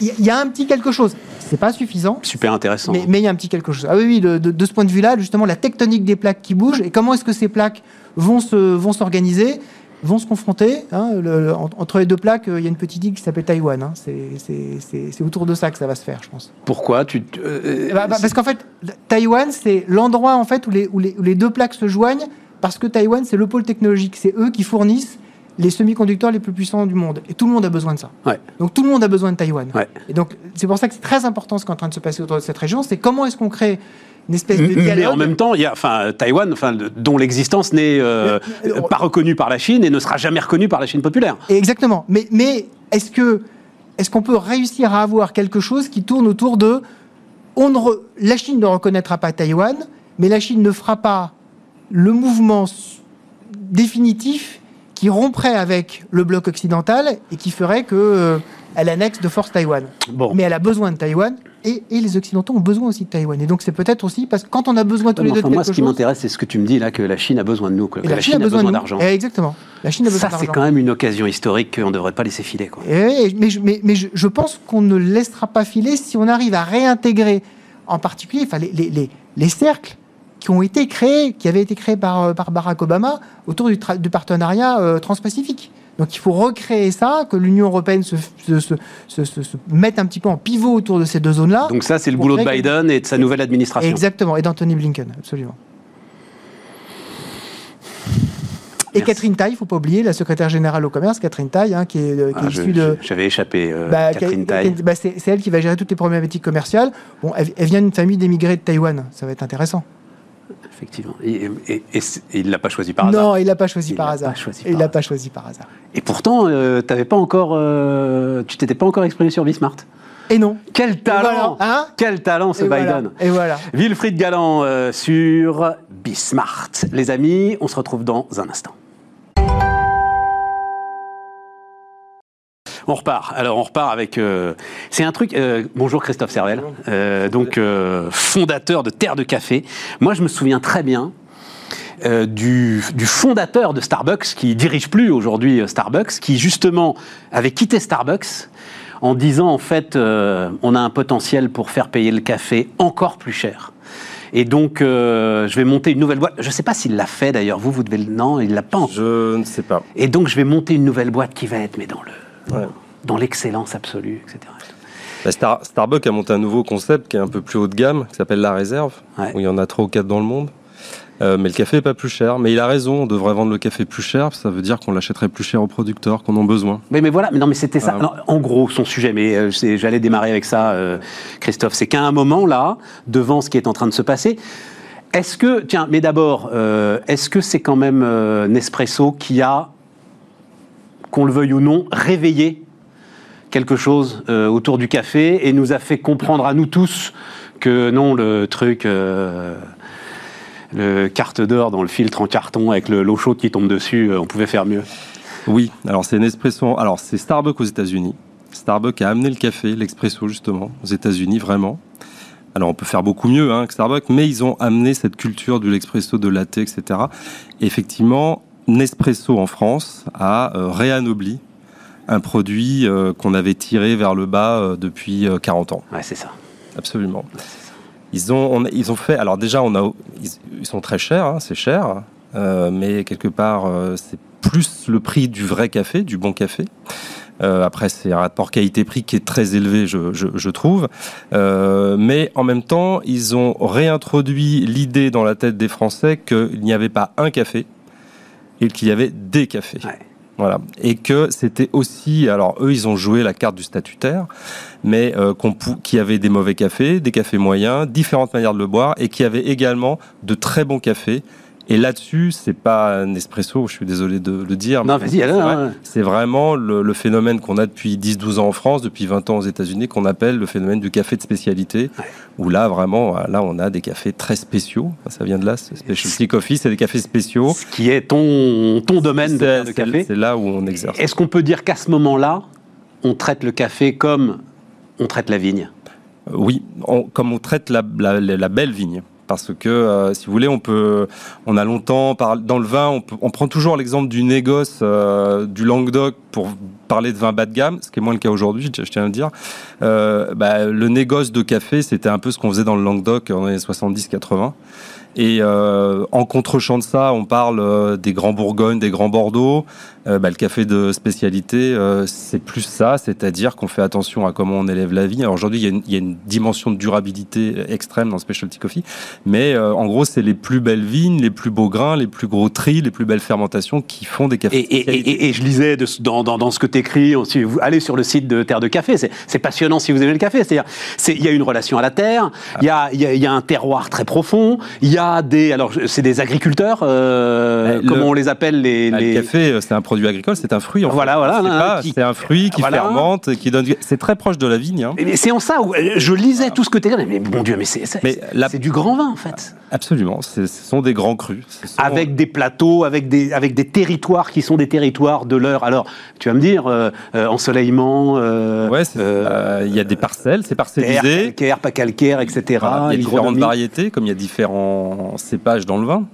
Speaker 3: il y, a un petit quelque chose. C'est pas suffisant.
Speaker 1: Super intéressant.
Speaker 3: Mais il y a un petit quelque chose. Ah oui, oui, de, ce point de vue-là, justement, la tectonique des plaques qui bougent et comment est-ce que ces plaques vont se vont s'organiser vont se confronter. Hein, entre les deux plaques, il y a une petite île qui s'appelle Taïwan. Hein. c'est autour de ça que ça va se faire, je pense.
Speaker 1: Pourquoi tu,
Speaker 3: euh, bah, bah, Parce qu'en fait, Taïwan, c'est l'endroit en fait où les, où les, où les deux plaques se joignent, parce que Taïwan, c'est le pôle technologique. C'est eux qui fournissent les semi-conducteurs les plus puissants du monde. Et tout le monde a besoin de ça. Donc tout le monde a besoin de Taïwan. Et donc c'est pour ça que c'est très important ce qui est en train de se passer autour de cette région. C'est comment est-ce qu'on crée une espèce de dialogue.
Speaker 1: Mais en même temps, il y a, enfin, Taïwan, enfin, dont l'existence n'est euh, pas reconnue par la Chine et ne sera jamais reconnue par la Chine populaire.
Speaker 3: Exactement. Mais, mais est-ce que est-ce qu'on peut réussir à avoir quelque chose qui tourne autour de on ne la Chine ne reconnaîtra pas Taïwan, mais la Chine ne fera pas le mouvement définitif qui romprait avec le bloc occidental et qui ferait que euh, elle annexe de force Taïwan. Bon. Mais elle a besoin de Taïwan et, les Occidentaux ont besoin aussi de Taïwan. Et donc c'est peut-être aussi parce que quand on a besoin tous les deux de
Speaker 1: Moi, ce qui m'intéresse, c'est ce que tu me dis là, que la Chine a besoin de nous, que, la, Chine, a besoin, d'argent.
Speaker 3: Eh, exactement. La Chine a besoin
Speaker 1: Ça, c'est quand même une occasion historique qu'on ne devrait pas laisser filer. Quoi.
Speaker 3: Eh, mais, mais, mais je, pense qu'on ne laissera pas filer si on arrive à réintégrer, en particulier, enfin, les, les, les cercles qui ont été créés, qui avaient été créés par, euh, par Barack Obama autour du, du partenariat euh, transpacifique. Donc il faut recréer ça, que l'Union européenne se, se, se, se, mette un petit peu en pivot autour de ces deux zones-là.
Speaker 1: Donc ça, c'est le boulot de Biden et de sa nouvelle administration.
Speaker 3: Exactement, et d'Anthony Blinken, absolument. Et Catherine Tai, il ne faut pas oublier, la secrétaire générale au commerce, Catherine Tai, hein, qui est, euh, qui
Speaker 1: ah, issue de. J'avais échappé, bah, Catherine Tai.
Speaker 3: Bah, c'est elle qui va gérer toutes les problématiques commerciales. Bon, elle, elle vient d'une famille d'émigrés de Taïwan, ça va être intéressant
Speaker 1: effectivement. Et, il ne l'a pas choisi par hasard.
Speaker 3: Non, il l'a pas choisi par hasard. il l'a pas choisi par hasard.
Speaker 1: Et pourtant, euh, t'avais pas encore, euh, tu t'étais pas encore exprimé sur Bismart.
Speaker 3: Et non.
Speaker 1: Quel talent hein Quel talent ce Biden
Speaker 3: Et voilà.
Speaker 1: Wilfried Galland euh, sur Bismart. Les amis, on se retrouve dans un instant. On repart. Alors on repart avec. Euh, c'est un truc. Euh, bonjour Christophe Servel, euh, donc fondateur de Terre de Café. Moi je me souviens très bien. Du, du, fondateur de Starbucks, qui dirige plus aujourd'hui Starbucks, qui justement avait quitté Starbucks en disant en fait on a un potentiel pour faire payer le café encore plus cher. Et donc, je vais monter une nouvelle boîte. Je ne sais pas s'il l'a fait d'ailleurs. Vous, vous devez le. Non, il l'a pas. Encore.
Speaker 4: Je ne sais pas.
Speaker 1: Et donc, je vais monter une nouvelle boîte qui va être, mais dans le dans l'excellence absolue, etc.
Speaker 4: Bah, Starbucks a monté un nouveau concept qui est un peu plus haut de gamme, qui s'appelle la réserve, où il y en a trois ou quatre dans le monde. Euh, mais le café n'est pas plus cher. Mais il a raison, on devrait vendre le café plus cher, ça veut dire qu'on l'achèterait plus cher aux producteurs qu'on en a besoin.
Speaker 1: Mais, mais voilà, mais non, mais c'était ça. en gros, son sujet, mais euh, j'allais démarrer avec ça, euh, Christophe, c'est qu'à un moment là, devant ce qui est en train de se passer, est-ce que, tiens, mais d'abord, est-ce que c'est quand même Nespresso qui a, qu'on le veuille ou non, réveillé quelque chose autour du café et nous a fait comprendre à nous tous que non, le truc le carte d'or dans le filtre en carton avec l'eau chaude qui tombe dessus, on pouvait faire mieux.
Speaker 4: Oui, alors c'est Nespresso. Alors c'est Starbucks aux États-Unis. Starbucks a amené le café, l'expresso justement, aux États-Unis vraiment. Alors on peut faire beaucoup mieux hein, que Starbucks, mais ils ont amené cette culture de l'expresso, de latte, etc. effectivement, Nespresso en France a euh, réanobli un produit euh, qu'on avait tiré vers le bas euh, depuis 40 ans.
Speaker 1: Ouais, c'est ça.
Speaker 4: Absolument. Ils ont, ils ont fait. Alors déjà, on a, ils, sont très chers, hein, c'est cher, mais quelque part, c'est plus le prix du vrai café, du bon café. Euh, après, c'est un rapport qualité-prix qui est très élevé, je, trouve. Mais en même temps, ils ont réintroduit l'idée dans la tête des Français qu'il n'y avait pas un café et qu'il y avait des cafés. Voilà. Et que c'était aussi, alors eux, ils ont joué la carte du statutaire, mais euh, qu'il y avait des mauvais cafés, des cafés moyens, différentes manières de le boire, et qu'il y avait également de très bons cafés et là-dessus, c'est pas un espresso, je suis désolé de le dire.
Speaker 1: Non, vas-y,
Speaker 4: C'est vraiment le, phénomène qu'on a depuis 10-12 ans en France, depuis 20 ans aux États-Unis, qu'on appelle le phénomène du café de spécialité. Où là, vraiment, là, on a des cafés très spéciaux. Ça vient de là, specialty coffee, c'est des cafés spéciaux.
Speaker 1: Ce qui est ton, ton domaine de, café.
Speaker 4: C'est là où on exerce.
Speaker 1: Est-ce qu'on peut dire qu'à ce moment-là, on traite le café comme on traite la vigne?
Speaker 4: Oui, comme on traite la belle vigne parce que euh, si vous voulez, on peut, on a longtemps dans le vin, on, prend toujours l'exemple du négoce euh, du Languedoc pour parler de vin bas de gamme, ce qui est moins le cas aujourd'hui, je tiens à le dire. Euh, bah, le négoce de café, c'était un peu ce qu'on faisait dans le Languedoc en les 70-80. Et euh, en contre-champ de ça, on parle euh, des grands Bourgognes, des grands Bordeaux. Euh, bah, le café de spécialité, c'est plus ça, c'est-à-dire qu'on fait attention à comment on élève la vie. Alors aujourd'hui, il, y, a une dimension de durabilité extrême dans Specialty Coffee, mais en gros, c'est les plus belles vignes, les plus beaux grains, les plus gros tris, les plus belles fermentations qui font des cafés.
Speaker 1: Et, et, je lisais dans, dans, ce que tu écris, si vous allez sur le site de Terre de Café, c'est passionnant si vous aimez le café. C'est-à-dire, il y a une relation à la terre, il y, a, y, a, un terroir très profond, il y a des, alors c'est des agriculteurs, euh, euh comment on les appelle les,
Speaker 4: bah, Le café, euh, c'est un produit agricole, c'est un fruit. En
Speaker 1: voilà, voilà,
Speaker 4: c'est un fruit qui fermente, qui donne. C'est très proche de la vigne. Hein.
Speaker 1: C'est en ça où euh, je lisais tout ce que tu dis, mais mon Dieu, mais c'est du grand vin en fait.
Speaker 4: Absolument, ce sont des grands crus.
Speaker 1: Avec des plateaux, avec des, avec des territoires qui sont des territoires de l'heure. Alors, tu vas me dire, ensoleillement.
Speaker 4: ouais, il y a des parcelles, c'est parcellisé.
Speaker 1: Calcaire, pas calcaire, etc. il y
Speaker 4: a différentes variétés, comme il y a différents cépages dans le vin.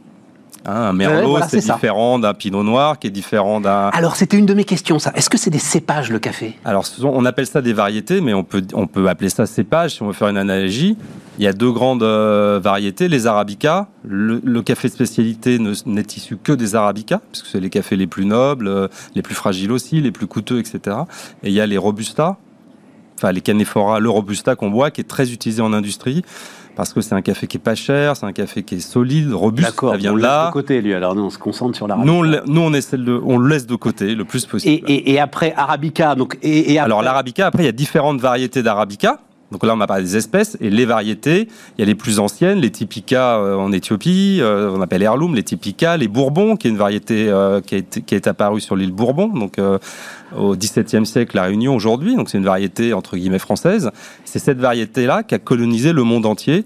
Speaker 4: Hein, un merlot, c'est différent d'un pinot noir, qui est différent d'un.
Speaker 1: Alors, c'était une de mes questions, ça. Est-ce que c'est des cépages, le café?
Speaker 4: Alors, on appelle ça des variétés, mais on peut, on peut appeler ça cépage si on veut faire une analogie. Il y a deux grandes euh, variétés, les arabicas. Le, café de spécialité n'est issu que des arabicas, puisque c'est les cafés les plus nobles, euh, les plus fragiles aussi, les plus coûteux, etc. Et il y a les robustas, enfin les canephora, le robusta qu'on boit, qui est très utilisé en industrie parce que c'est un café qui est pas cher, c'est un café qui est solide, robuste.
Speaker 1: Vient on le là. de côté, lui. Alors nous, on se concentre sur l'arabica.
Speaker 4: Nous, on, nous, on essaie de, on le laisse de côté le plus possible.
Speaker 1: Et, après arabica, donc et,
Speaker 4: alors l'arabica, après il y a différentes variétés d'arabica. Donc là, on a parlé des espèces et les variétés. Il y a les plus anciennes, les typica euh, en Éthiopie, euh, on appelle heirloom, les typica, les bourbons, qui est une variété euh, qui, est, qui, est, apparue sur l'île Bourbon, donc au XVIIe siècle, la Réunion aujourd'hui. Donc c'est une variété entre guillemets française. C'est cette variété-là qui a colonisé le monde entier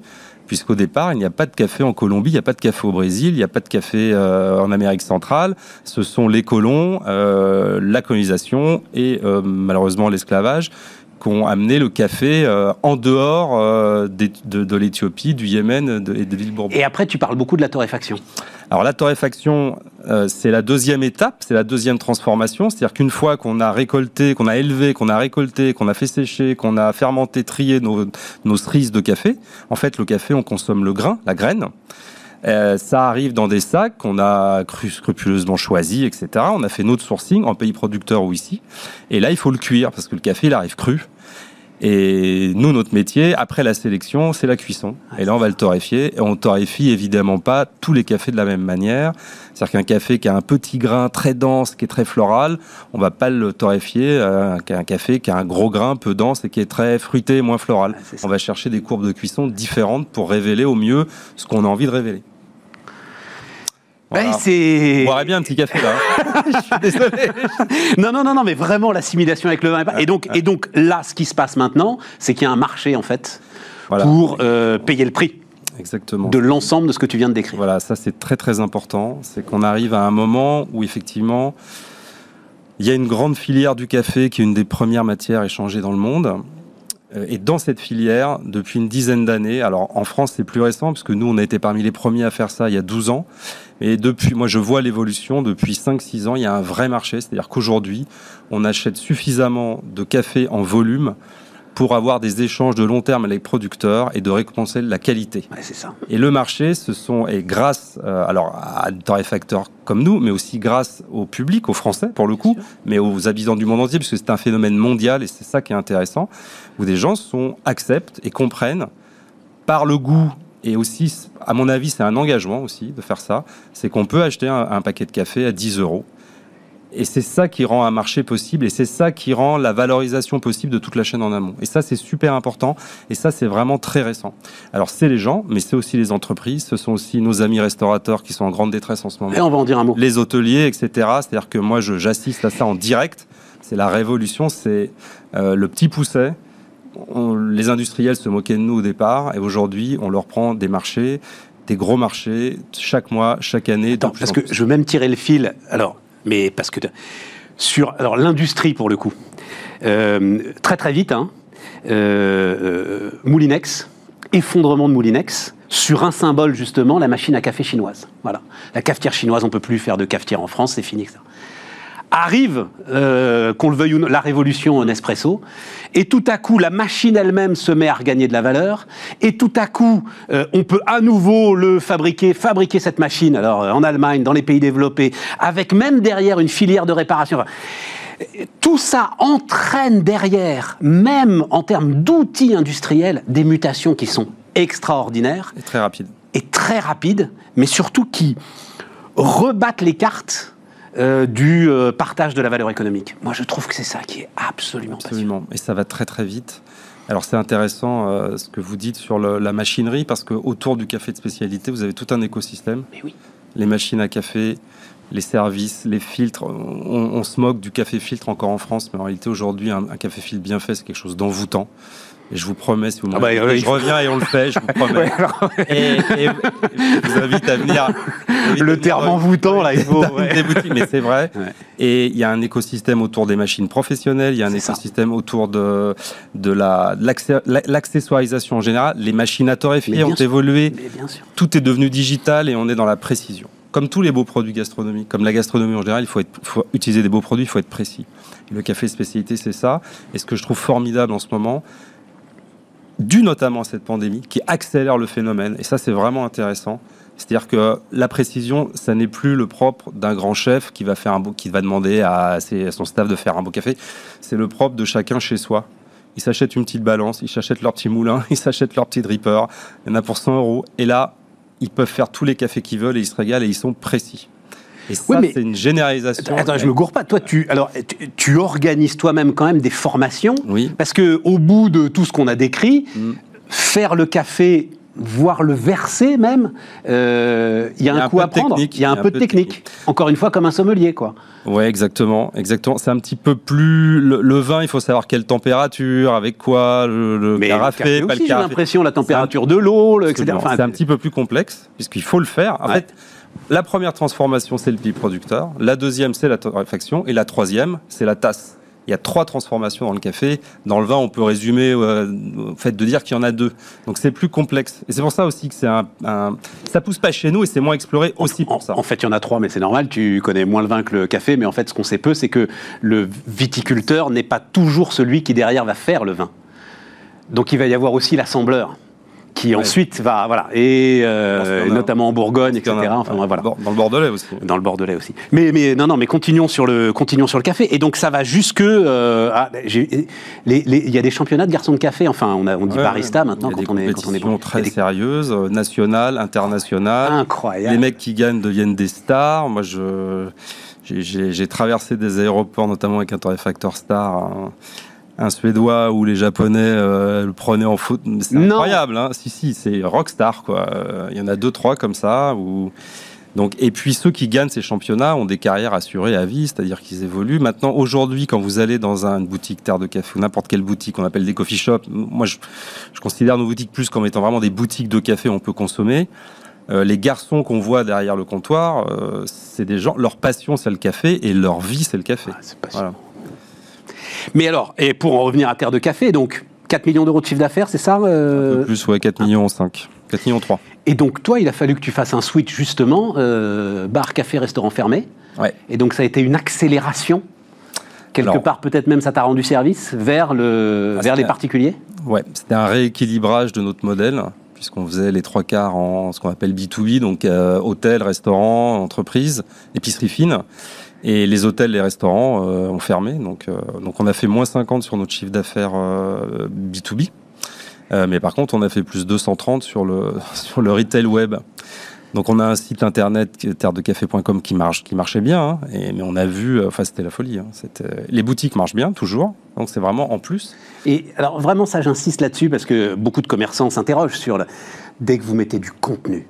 Speaker 4: puisqu'au départ, il n'y a pas de café en Colombie, il n'y a pas de café au Brésil, il n'y a pas de café en Amérique centrale. Ce sont les colons, la colonisation et malheureusement l'esclavage ont amené le café euh, en dehors euh, de, l'Éthiopie, du Yémen et de l'île Bourbon.
Speaker 1: Et après, tu parles beaucoup de la torréfaction.
Speaker 4: Alors la torréfaction, euh, c'est la deuxième étape, c'est la deuxième transformation. C'est-à-dire qu'une fois qu'on a récolté, qu'on a élevé, qu'on a récolté, qu'on a fait sécher, qu'on a fermenté, trié nos, nos cerises de café, en fait, le café, on consomme le grain, la graine. Ça arrive dans des sacs qu'on a cru scrupuleusement choisis, etc. On a fait notre sourcing en pays producteur ou ici. Et là, il faut le cuire parce que le café, il arrive cru. Et nous, notre métier, après la sélection, c'est la cuisson. Et là, on va le torréfier. Et on torréfie évidemment pas tous les cafés de la même manière. C'est-à-dire qu'un café qui a un petit grain très dense, qui est très floral, on va pas le torréfier. Euh, un café qui a un gros grain peu dense et qui est très fruité, moins floral. On va chercher des courbes de cuisson différentes pour révéler au mieux ce qu'on a envie de révéler.
Speaker 1: Voilà. c'est.
Speaker 4: On boirait bien un petit café là. je suis désolé.
Speaker 1: non, non, non, non, mais vraiment l'assimilation avec le vin. Et donc, et donc là, ce qui se passe maintenant, c'est qu'il y a un marché en fait pour euh, payer le prix.
Speaker 4: Exactement.
Speaker 1: De l'ensemble de ce que tu viens de décrire.
Speaker 4: Voilà, ça c'est très très important. C'est qu'on arrive à un moment où effectivement, il y a une grande filière du café qui est une des premières matières échangées dans le monde. Euh, et dans cette filière, depuis une dizaine d'années, alors en France c'est plus récent, parce que nous on a été parmi les premiers à faire ça il y a 12 ans, et depuis, moi je vois l'évolution, depuis 5-6 ans, il y a un vrai marché, c'est-à-dire qu'aujourd'hui, on achète suffisamment de café en volume pour avoir des échanges de long terme avec les producteurs et de récompenser la qualité.
Speaker 1: c'est ça.
Speaker 4: Et le marché, ce sont, et grâce euh, alors à des torréfacteurs comme nous, mais aussi grâce au public, aux Français pour le coup, mais aux habitants du monde entier, parce que c'est un phénomène mondial et c'est ça qui est intéressant, où des gens sont, acceptent et comprennent par le goût et aussi, à mon avis, c'est un engagement aussi de faire ça, c'est qu'on peut acheter un, un paquet de café à 10 euros et c'est ça qui rend un marché possible et c'est ça qui rend la valorisation possible de toute la chaîne en amont. Et ça, c'est super important et ça, c'est vraiment très récent. Alors, c'est les gens, mais c'est aussi les entreprises, ce sont aussi nos amis restaurateurs qui sont en grande détresse en ce moment.
Speaker 1: Et on va en dire un mot.
Speaker 4: Les hôteliers, etc. C'est-à-dire que moi, j'assiste à ça en direct. C'est la révolution, c'est euh, le petit pousset. Les industriels se moquaient de nous au départ et aujourd'hui, on leur prend des marchés des gros marchés chaque mois, chaque année.
Speaker 1: Attends, parce que je veux même tirer le fil. Alors, mais parce que sur alors l'industrie pour le coup, euh, très très vite, hein, euh, euh, Moulinex, effondrement de Moulinex sur un symbole justement, la machine à café chinoise. Voilà, la cafetière chinoise, on peut plus faire de cafetière en France, c'est fini. Ça arrive, euh, qu'on le veuille ou non, la révolution Nespresso, et tout à coup, la machine elle-même se met à regagner de la valeur, et tout à coup, euh, on peut à nouveau le fabriquer, fabriquer cette machine, alors euh, en Allemagne, dans les pays développés, avec même derrière une filière de réparation. tout ça entraîne derrière, même en termes d'outils industriels, des mutations qui sont extraordinaires.
Speaker 4: Et très rapides.
Speaker 1: Et très rapides, mais surtout qui rebattent les cartes euh, du euh, partage de la valeur économique. Moi, je trouve que c'est ça qui est absolument
Speaker 4: Absolument. Et ça va très très vite. Alors c'est intéressant euh, ce que vous dites sur la machinerie parce que autour du café de spécialité, vous avez tout un écosystème.
Speaker 1: Mais oui.
Speaker 4: Les machines à café, les services, les filtres. On, se moque du café filtre encore en France, mais en réalité aujourd'hui, un, un café filtre bien fait, c'est quelque chose d'envoûtant. Et je vous promets, si vous ah bah, je reviens et on le fait, je vous promets. et, je vous invite à venir.
Speaker 1: Le terme envoûtant, là, il faut.
Speaker 4: mais c'est vrai. Et il y a un écosystème autour des machines professionnelles, il y a un écosystème autour de, de l'accessoirisation en général. Les machines à torréfier ont évolué. Tout est devenu digital et on est dans la précision. Comme tous les beaux produits gastronomiques, comme la gastronomie en général, il faut, être, faut utiliser des beaux produits, il faut être précis. Le café spécialité, c'est ça. Et ce que je trouve formidable en ce moment, dû notamment à cette pandémie, qui accélère le phénomène. Et ça, c'est vraiment intéressant. C'est-à-dire que la précision, ça n'est plus le propre d'un grand chef qui va, faire un beau, qui va demander à, son staff de faire un beau café. C'est le propre de chacun chez soi. Ils s'achètent une petite balance, ils s'achètent leur petit moulin, ils s'achètent leur petit dripper. Il y en a pour 100 euros. Et là, ils peuvent faire tous les cafés qu'ils veulent et ils se régalent et ils sont précis. Et ça, c'est une généralisation.
Speaker 1: Attends, je me gourre pas. Toi, tu, alors, tu, organises toi-même quand même des formations.
Speaker 4: Oui.
Speaker 1: Parce que au bout de tout ce qu'on a décrit, mm. faire le café voire le verser même, euh, il y a un, coup à prendre. Il y a un, peu, de technique. Encore une fois, comme un sommelier, quoi.
Speaker 4: Ouais, exactement, exactement. C'est un petit peu plus le, vin. Il faut savoir quelle température, avec quoi, le, le
Speaker 1: Mais carafé, pas le J'ai l'impression la température de l'eau, etc.
Speaker 4: c'est un petit peu plus complexe puisqu'il faut le faire. En fait, la première transformation, c'est le pied producteur. La deuxième, c'est la torréfaction. Et la troisième, c'est la tasse. Il y a trois transformations dans le café. Dans le vin, on peut résumer euh, au fait de dire qu'il y en a deux. Donc c'est plus complexe. Et c'est pour ça aussi que c'est un, Ça pousse pas chez nous et c'est moins exploré aussi pour ça.
Speaker 1: En fait, il y en a trois, mais c'est normal. Tu connais moins le vin que le café. Mais en fait, ce qu'on sait peu, c'est que le viticulteur n'est pas toujours celui qui derrière va faire le vin. Donc il va y avoir aussi l'assembleur qui ensuite va voilà et euh, notamment en Bourgogne etc enfin voilà.
Speaker 4: Dans le Bordelais aussi.
Speaker 1: Dans le Bordelais aussi. Mais mais non non mais continuons sur le continuons sur le café. Et donc ça va jusque euh, il y a des championnats de garçons de café. Enfin on a on dit barista maintenant quand on, est, quand on est
Speaker 4: bon. Très sérieuses euh, nationales internationales.
Speaker 1: Incroyable.
Speaker 4: Les mecs qui gagnent deviennent des stars. Moi je j'ai traversé des aéroports notamment avec un torréfacteur star hein un Suédois ou les Japonais euh, le prenaient en foot. C'est incroyable, hein si, si, c'est rockstar, quoi. Il y en a deux, trois comme ça, où Donc, et puis ceux qui gagnent ces championnats ont des carrières assurées à vie, c'est-à-dire qu'ils évoluent. Maintenant, aujourd'hui, quand vous allez dans une boutique Terre de Café ou n'importe quelle boutique, on appelle des coffee shops, moi je, je considère nos boutiques plus comme étant vraiment des boutiques de café où on peut consommer. Euh, les garçons qu'on voit derrière le comptoir, euh, c'est des gens, leur passion c'est le café et leur vie c'est le café.
Speaker 1: voilà. Mais alors, et pour en revenir à Terre de Café, donc 4 millions d'euros de chiffre d'affaires, c'est ça
Speaker 4: euh... Un peu plus, ouais, 4 millions 5. 4 millions 3.
Speaker 1: Et donc, toi, il a fallu que tu fasses un switch, justement, euh, bar, café, restaurant fermé.
Speaker 4: Ouais.
Speaker 1: Et donc, ça a été une accélération. Quelque Alors, part, peut-être même, ça t'a rendu service vers, le, ah, vers les particuliers?
Speaker 4: Ouais, c'était un rééquilibrage de notre modèle puisqu'on faisait les trois quarts en ce qu'on appelle B2B, donc euh, hôtel, restaurant, entreprise, épicerie fine. Et les hôtels, les restaurants euh, ont fermé. Donc, euh, donc on a fait moins 50 sur notre chiffre d'affaires euh, B2B. Euh, mais par contre, on a fait plus 230 sur le, sur le retail web. Donc on a un site internet terredecafé.com qui marche, qui marchait bien, hein, et, mais on a vu, enfin c'était la folie. Hein, les boutiques marchent bien toujours, donc c'est vraiment en plus.
Speaker 1: Et alors vraiment ça, j'insiste là-dessus parce que beaucoup de commerçants s'interrogent sur le, dès que vous mettez du contenu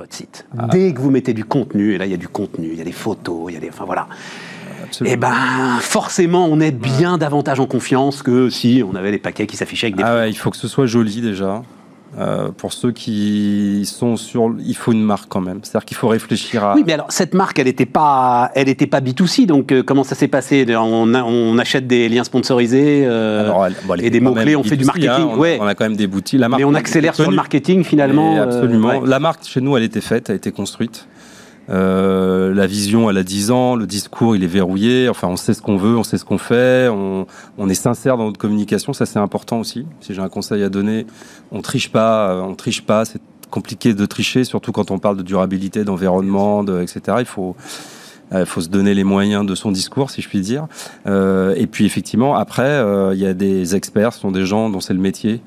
Speaker 1: votre site, ah. dès que vous mettez du contenu, et là il y a du contenu, il y a des photos, il y a des, enfin voilà. Et eh ben forcément, on est bien davantage en confiance que si on avait les paquets qui s'affichaient avec des.
Speaker 4: Ah ouais, il faut que ce soit joli déjà. Euh, pour ceux qui sont sur, il faut une marque quand même. C'est-à-dire qu'il faut réfléchir à.
Speaker 1: Oui, mais alors cette marque, elle n'était pas, elle était pas B2C. Donc euh, comment ça s'est passé? On, a, on, achète des liens sponsorisés euh, alors, bon, et des mots clés. On fait du marketing. Hein,
Speaker 4: on,
Speaker 1: ouais.
Speaker 4: on, a quand même des boutiques. La marque,
Speaker 1: mais on accélère sur le marketing finalement.
Speaker 4: Absolument. Ouais. La marque chez nous, elle était faite, elle a été construite. Euh, la vision, elle a 10 ans, le discours, il est verrouillé. Enfin, on sait ce qu'on veut, on sait ce qu'on fait, on, on, est sincère dans notre communication, ça c'est important aussi. Si j'ai un conseil à donner, on triche pas, on triche pas. C'est compliqué de tricher, surtout quand on parle de durabilité, d'environnement, de, etc. Il faut il euh, faut se donner les moyens de son discours, si je puis dire. Euh, et puis effectivement, après, euh, il y a des experts, ce sont des gens dont c'est le métier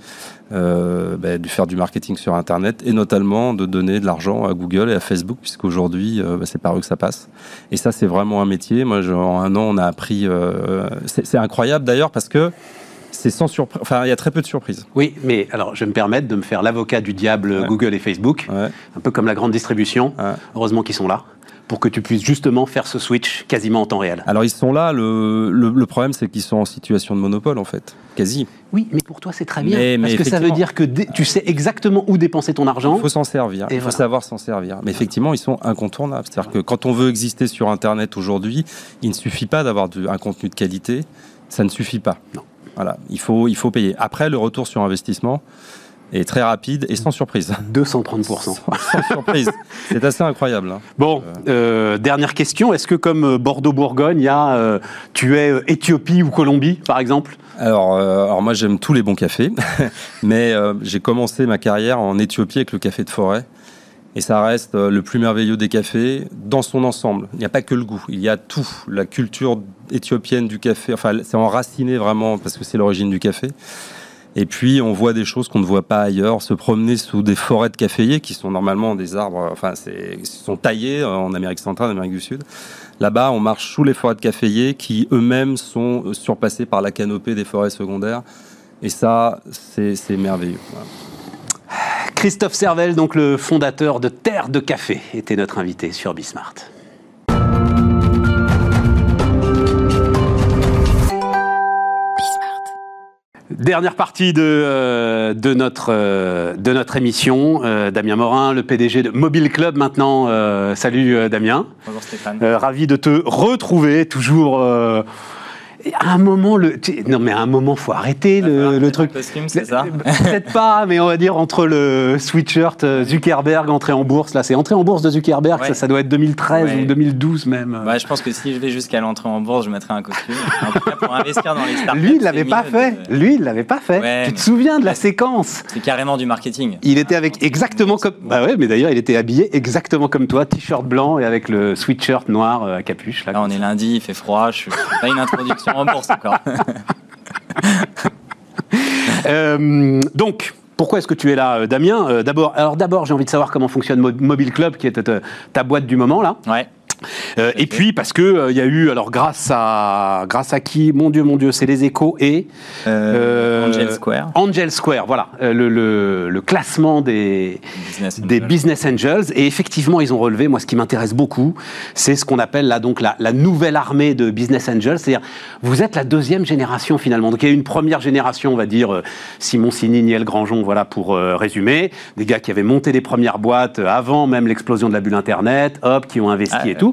Speaker 4: euh, bah, de faire du marketing sur Internet et notamment de donner de l'argent à Google et à Facebook, puisqu'aujourd'hui, euh, bah, c'est par eux que ça passe. Et ça, c'est vraiment un métier. Moi, je, en un an, on a appris. Euh, c'est incroyable d'ailleurs parce que c'est sans surprise. Enfin, il y a très peu de surprises.
Speaker 1: Oui, mais alors, je vais me permettre de me faire l'avocat du diable ouais. Google et Facebook,
Speaker 4: ouais.
Speaker 1: un peu comme la grande distribution.
Speaker 4: Ouais.
Speaker 1: Heureusement qu'ils sont là pour que tu puisses justement faire ce switch quasiment en temps réel
Speaker 4: Alors ils sont là, le, le, le problème c'est qu'ils sont en situation de monopole en fait, quasi.
Speaker 1: Oui, mais pour toi c'est très bien, mais, parce mais que ça veut dire que tu sais exactement où dépenser ton argent.
Speaker 4: Il faut s'en servir, il faut voilà. savoir s'en servir. Mais effectivement, ils sont incontournables. C'est-à-dire que quand on veut exister sur Internet aujourd'hui, il ne suffit pas d'avoir un contenu de qualité, ça ne suffit pas.
Speaker 1: Non.
Speaker 4: Voilà, il faut, il faut payer. Après, le retour sur investissement, et très rapide et sans surprise.
Speaker 1: 230%.
Speaker 4: sans, sans surprise. C'est assez incroyable. Hein.
Speaker 1: Bon, euh, dernière question. Est-ce que comme Bordeaux-Bourgogne, il y a, euh, tu es Éthiopie ou Colombie, par exemple?
Speaker 4: Alors, euh, alors, moi, j'aime tous les bons cafés, mais euh, j'ai commencé ma carrière en Éthiopie avec le café de forêt. Et ça reste le plus merveilleux des cafés dans son ensemble. Il n'y a pas que le goût, il y a tout. La culture éthiopienne du café, enfin, c'est enraciné vraiment parce que c'est l'origine du café. Et puis, on voit des choses qu'on ne voit pas ailleurs. Se promener sous des forêts de caféiers qui sont normalement des arbres, enfin, sont taillés en Amérique centrale, en Amérique du Sud. Là-bas, on marche sous les forêts de caféiers qui eux-mêmes sont surpassés par la canopée des forêts secondaires. Et ça, c'est, merveilleux.
Speaker 1: Christophe Servel, donc le fondateur de Terre de Café, était notre invité sur Bismart. Dernière partie de, euh, de, notre, euh, de notre émission. Euh, Damien Morin, le PDG de Mobile Club maintenant. Euh, salut Damien.
Speaker 5: Bonjour Stéphane.
Speaker 1: ravi de te retrouver, toujours à un moment, le... non mais à un moment, faut arrêter le, le truc.
Speaker 5: Costume, c'est ça
Speaker 1: Peut-être pas, mais on va dire entre le sweatshirt Zuckerberg entrée en bourse, là, c'est entrée en bourse de Zuckerberg, ouais. ça, ça, doit être 2013 ouais. ou 2012 même.
Speaker 5: Bah, je pense que si je vais jusqu'à l'entrée en bourse, je mettrai un costume. En tout cas, pour investir dans les startups.
Speaker 1: Lui, il l'avait pas fait. Lui, il l'avait pas fait. Tu te souviens de la séquence?
Speaker 5: C'est carrément du marketing.
Speaker 1: Il était avec exactement comme. Bah ouais, mais d'ailleurs, il était habillé exactement comme toi, t-shirt blanc et avec le sweatshirt noir à capuche.
Speaker 5: Là, là on est lundi, il fait froid. Je suis pas une introduction encore.
Speaker 1: euh, donc, pourquoi est-ce que tu es là, Damien? Euh, D'abord, alors d'abord, j'ai envie de savoir comment fonctionne Mobile Club, qui est ta, ta boîte du moment là.
Speaker 5: Ouais.
Speaker 1: Euh, et puis parce que euh, il y a eu alors grâce à grâce à qui? Mon dieu mon dieu c'est les échos et
Speaker 5: euh, Angel Square.
Speaker 1: Angel Square voilà. Le, le, le classement des business des business angels. Et effectivement ils ont relevé moi ce qui m'intéresse beaucoup c'est ce qu'on appelle là donc la, la, nouvelle armée de business angels. C'est-à-dire vous êtes la deuxième génération finalement. Donc il y a eu une première génération on va dire Simon Sini Niel Granjon voilà pour résumer. Des gars qui avaient monté des premières boîtes avant même l'explosion de la bulle internet hop qui ont investi ah, et tout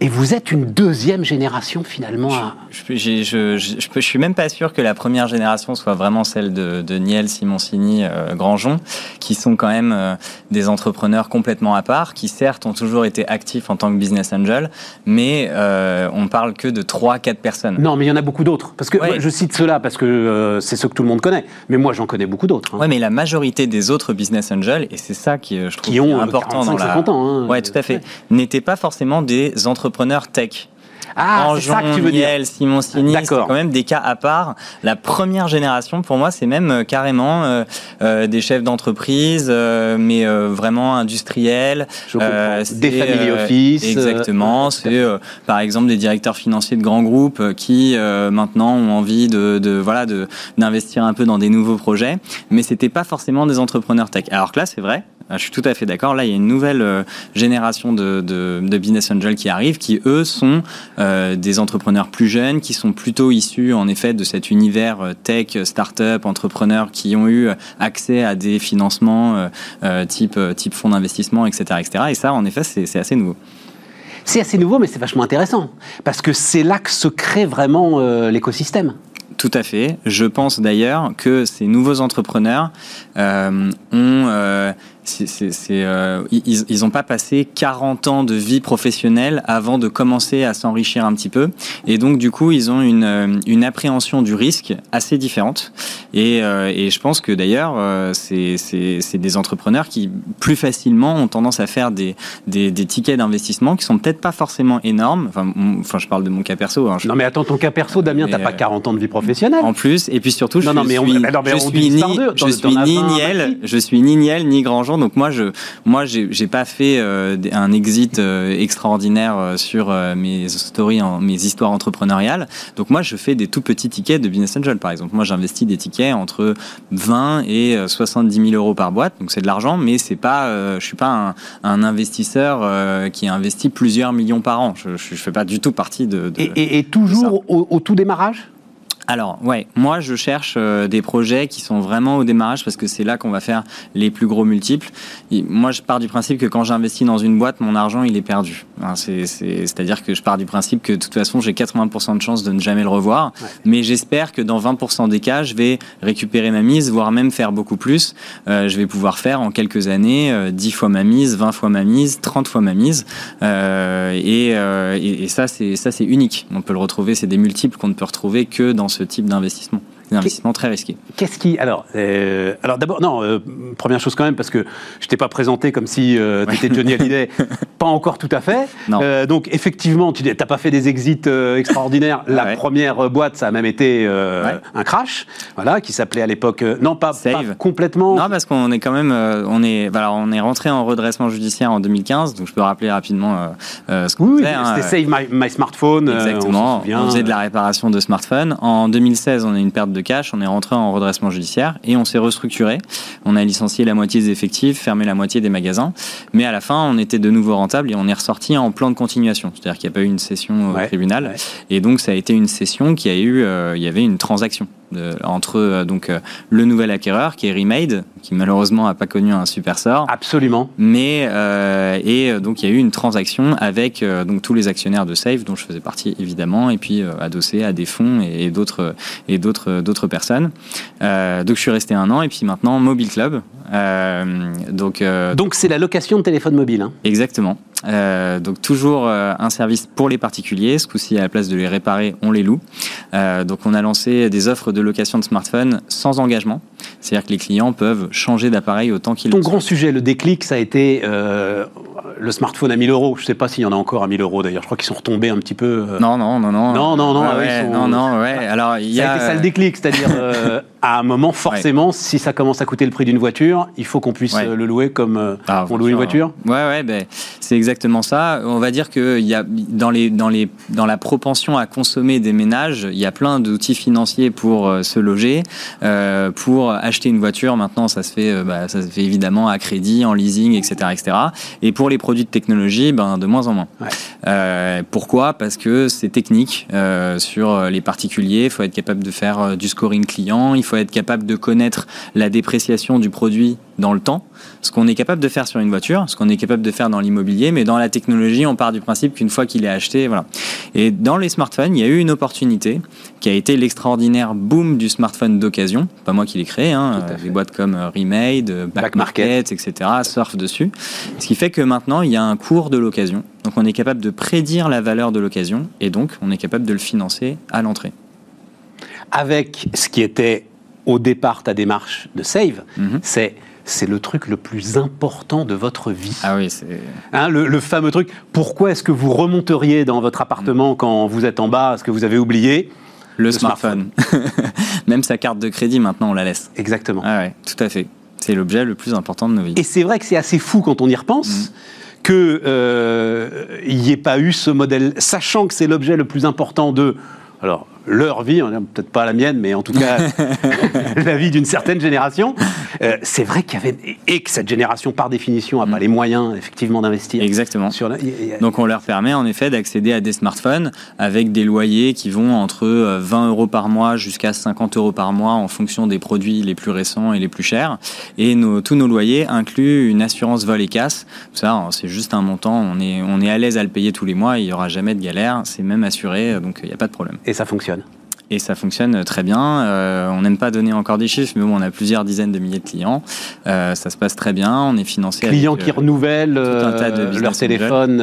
Speaker 1: et vous êtes une deuxième génération finalement.
Speaker 5: Je, je, je, je, suis même pas sûr que la première génération soit vraiment celle de, de Niel, Simoncini, euh, qui sont quand même euh, des entrepreneurs complètement à part, qui certes ont toujours été actifs en tant que business angel, mais euh, on parle que de 3-4 personnes.
Speaker 1: Non, mais il y en a beaucoup d'autres. Parce que je cite cela parce que euh, c'est ce que tout le monde connaît. Mais moi, j'en connais beaucoup d'autres.
Speaker 5: Hein. Oui, mais la majorité des autres business angels, et c'est ça qui, je trouve, qui ont important 45, dans la...
Speaker 1: 50 ans. Hein,
Speaker 5: ouais, tout à fait. N'étaient pas forcément des entrepreneurs entrepreneurs tech.
Speaker 1: Ah, c'est ça que tu veux
Speaker 5: Niel, Simon Sini, c'est quand même des cas à part. La première génération, pour moi, c'est même euh, carrément euh, euh, des chefs d'entreprise, mais vraiment industriels.
Speaker 1: des family office.
Speaker 5: Exactement. c'est par exemple des directeurs financiers de grands groupes qui maintenant ont envie de, de voilà de d'investir un peu dans des nouveaux projets, mais c'était pas forcément des entrepreneurs tech. Alors que là, c'est vrai, ah, je suis tout à fait d'accord. Là, il y a une nouvelle euh, génération de, de, business angels qui arrivent, qui eux sont euh, des entrepreneurs plus jeunes, qui sont plutôt issus en effet de cet univers euh, tech, start-up, entrepreneurs qui ont eu accès à des financements type type fonds d'investissement, etc., etc. Et ça, en effet, c'est assez nouveau.
Speaker 1: C'est assez nouveau, mais c'est vachement intéressant parce que c'est là que se crée vraiment l'écosystème.
Speaker 5: Tout à fait. Je pense d'ailleurs que ces nouveaux entrepreneurs ont c'est, euh, ils n'ont pas passé 40 ans de vie professionnelle avant de commencer à s'enrichir un petit peu. Et donc, du coup, ils ont une, euh, une appréhension du risque assez différente. Et, euh, et je pense que d'ailleurs, c'est, des entrepreneurs qui, plus facilement, ont tendance à faire des, des, des tickets d'investissement qui sont peut-être pas forcément énormes. Enfin, enfin, je parle de mon cas perso. Hein,
Speaker 1: non, mais attends, ton cas perso, Damien, t'as pas 40 ans de vie professionnelle.
Speaker 5: En plus, et puis surtout, je non, non, mais suis, je suis ni, je suis ni Niel, je suis ni Niel, ni Grandjean donc moi, je, moi, j'ai pas fait euh, un exit euh, extraordinaire euh, sur mes stories, en, mes histoires entrepreneuriales. Donc moi, je fais des tout petits tickets de business angel, par exemple. Moi, j'investis des tickets entre 20 et 70 000 euros par boîte. Donc c'est de l'argent, mais c'est pas, je suis pas un, investisseur qui investit plusieurs millions par an. Je, je, fais pas du tout partie de.
Speaker 1: et, toujours au tout démarrage?
Speaker 5: Alors, ouais, moi je cherche euh, des projets qui sont vraiment au démarrage parce que c'est là qu'on va faire les plus gros multiples. moi, je pars du principe que quand j'investis dans une boîte, mon argent il est perdu. Hein, c'est-à-dire que je pars du principe que de toute façon, j'ai 80% de chances de ne jamais le revoir. Mais j'espère que dans 20% des cas, je vais récupérer ma mise, voire même faire beaucoup plus. Euh, je vais pouvoir faire en quelques années 10 euh, fois ma mise, 20 fois ma mise, 30 fois ma mise. et, et, et ça, c'est unique. On peut le retrouver, c'est des multiples qu'on ne peut retrouver que dans ce type d'investissement. Un investissement très risqué.
Speaker 1: Qu'est-ce qui. Alors, euh, alors d'abord, non, euh, première chose quand même, parce que je t'ai pas présenté comme si euh, tu étais Johnny Hallyday. pas encore tout à fait. donc, effectivement, tu n'as pas fait des exits extraordinaires. La première boîte, ça a même été un crash, voilà, qui s'appelait à l'époque. non, pas, complètement.
Speaker 5: Non, parce qu'on est quand même. on, est, voilà, on est rentré en redressement judiciaire en 2015, donc je peux rappeler rapidement ce qu'on
Speaker 1: oui, hein, C'était Save my, Smartphone.
Speaker 5: Exactement. On, on faisait de la réparation de smartphones. En 2016, on a une perte de cash, on est rentré en redressement judiciaire et on s'est restructuré. On a licencié la moitié des effectifs, fermé la moitié des magasins, mais à la fin, on était de nouveau rentable et on est ressorti en plan de continuation. C'est-à-dire qu'il n'y a pas eu une session au tribunal et donc ça a été une session qui a eu, euh, il y avait une transaction entre euh, donc euh, le nouvel acquéreur qui est Remade, qui malheureusement n'a pas connu un super sort.
Speaker 1: Absolument.
Speaker 5: Mais euh, et donc il y a eu une transaction avec donc tous les actionnaires de Safe dont je faisais partie évidemment et puis adossé à des fonds et, d'autres et d'autres d'autres personnes. donc je suis resté un an et puis maintenant Mobile Club. donc
Speaker 1: donc c'est la location de téléphone mobile. Hein.
Speaker 5: Exactement. Euh, donc toujours euh, un service pour les particuliers. Ce coup-ci, à la place de les réparer, on les loue. Euh, donc on a lancé des offres de location de smartphones sans engagement. C'est-à-dire que les clients peuvent changer d'appareil autant qu'ils
Speaker 1: Ton grand sujet, le déclic, ça a été le smartphone à 1000 euros. Je ne sais pas s'il y en a encore à 1000 euros d'ailleurs. Je crois qu'ils sont retombés un petit peu.
Speaker 5: Non, non, non, non.
Speaker 1: Non, non, non.
Speaker 5: non, non, ouais. Alors,
Speaker 1: il y a... Ça a été ça le déclic, c'est-à-dire à un moment, forcément, si ça commence à coûter le prix d'une voiture, il faut qu'on puisse le louer comme euh, ah, on loue une voiture.
Speaker 5: Ouais, ouais, ben, c'est exactement ça. On va dire que y a, dans, les, dans, les, dans la propension à consommer des ménages, il y a plein d'outils financiers pour euh, se loger. Euh, pour acheter une voiture, maintenant, ça se, fait, bah, ça se fait évidemment à crédit, en leasing, etc. etc. Et pour les produits de technologie, ben, de moins en moins. pourquoi? Parce que c'est technique. sur les particuliers, il faut être capable de faire du scoring client, il faut être capable de connaître la dépréciation du produit dans le temps, ce qu'on est capable de faire sur une voiture, ce qu'on est capable de faire dans l'immobilier, mais dans la technologie, on part du principe qu'une fois qu'il est acheté, voilà. Et dans les smartphones, il y a eu une opportunité qui a été l'extraordinaire boom du smartphone d'occasion. Pas moi qui l'ai créé, hein, des boîtes comme euh, Remade, euh, Back, Market, etc. surfent dessus. Ce qui fait que maintenant, il y a un cours de l'occasion. Donc on est capable de prédire la valeur de l'occasion et donc on est capable de le financer à l'entrée.
Speaker 1: Avec ce qui était au départ ta démarche de save, mhm. c'est c'est le truc le plus important de votre vie.
Speaker 5: Ah oui, c'est.
Speaker 1: Hein, le, fameux truc. Pourquoi est-ce que vous remonteriez dans votre appartement quand vous êtes en bas Est-ce que vous avez oublié?
Speaker 5: Le, smartphone. Même sa carte de crédit, maintenant, on la laisse.
Speaker 1: Exactement.
Speaker 5: Ah ouais, tout à fait. C'est l'objet le plus important de nos vies.
Speaker 1: Et c'est vrai que c'est assez fou quand on y repense. Mhm. qu'il euh, n'y ait pas eu ce modèle, sachant que c'est l'objet le plus important de alors, leur vie, peut-être pas la mienne, mais en tout cas la vie d'une certaine génération. Euh, c'est vrai qu'il y avait et que cette génération, par définition, n'a pas mm. les moyens effectivement d'investir.
Speaker 5: Exactement. Sur Donc on leur permet en effet d'accéder à des smartphones avec des loyers qui vont entre 20 euh, euros par mois jusqu'à 50 euros par mois en fonction des produits les plus récents et les plus chers. Et tous nos loyers incluent une assurance vol et casse. Ça, c'est juste un montant. On est on est à l'aise à le payer tous les mois. Il y aura jamais de galère. C'est même assuré, donc il n'y a pas de problème.
Speaker 1: Et ça fonctionne fonctionne
Speaker 5: et ça fonctionne très bien. Euh, on n'aime pas donner encore des chiffres, mais bon, on a plusieurs dizaines de milliers de clients. Euh, ça se passe très bien. On est financé.
Speaker 1: Clients qui euh, renouvellent leur téléphone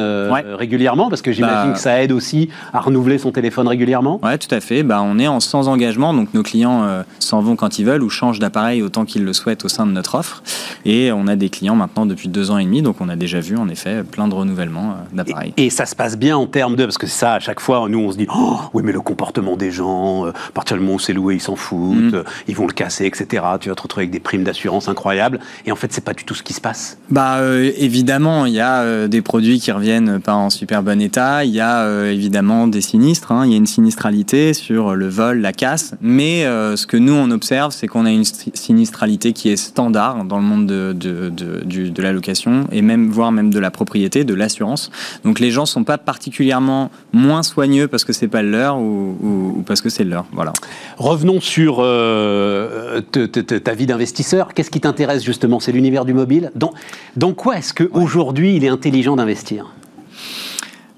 Speaker 1: régulièrement, parce que j'imagine bah, que ça aide aussi à renouveler son téléphone régulièrement.
Speaker 5: Ouais, tout à fait. Bah, on est en sans engagement, donc nos clients s'en vont quand ils veulent ou changent d'appareil autant qu'ils le souhaitent au sein de notre offre. Et on a des clients maintenant depuis deux ans et demi, donc on a déjà vu en effet plein de renouvellements d'appareils.
Speaker 1: Et, ça se passe bien en termes de, parce que ça, à chaque fois, nous on se dit, oh, oui, mais le comportement des gens euh, à partir du moment où c'est loué, ils s'en foutent, mm. euh, ils vont le casser, etc. Tu vas te retrouver avec des primes d'assurance incroyables. Et en fait, c'est pas du tout ce qui se passe.
Speaker 5: Bah, euh, évidemment, il y a des produits qui reviennent pas en super bon état. Il y a évidemment des sinistres. Hein. Il y a une sinistralité sur le vol, la casse. Mais ce que nous, on observe, c'est qu'on a une sinistralité qui est standard dans le monde de, de, de, de la location et même, voire même de la propriété, de l'assurance. Donc les gens sont pas particulièrement moins soigneux parce que c'est pas leur ou, ou parce que c'est voilà.
Speaker 1: Revenons sur euh, ta vie d'investisseur. Qu'est-ce qui t'intéresse justement? C'est l'univers du mobile. Dans, dans quoi est-ce qu'aujourd'hui il est intelligent d'investir?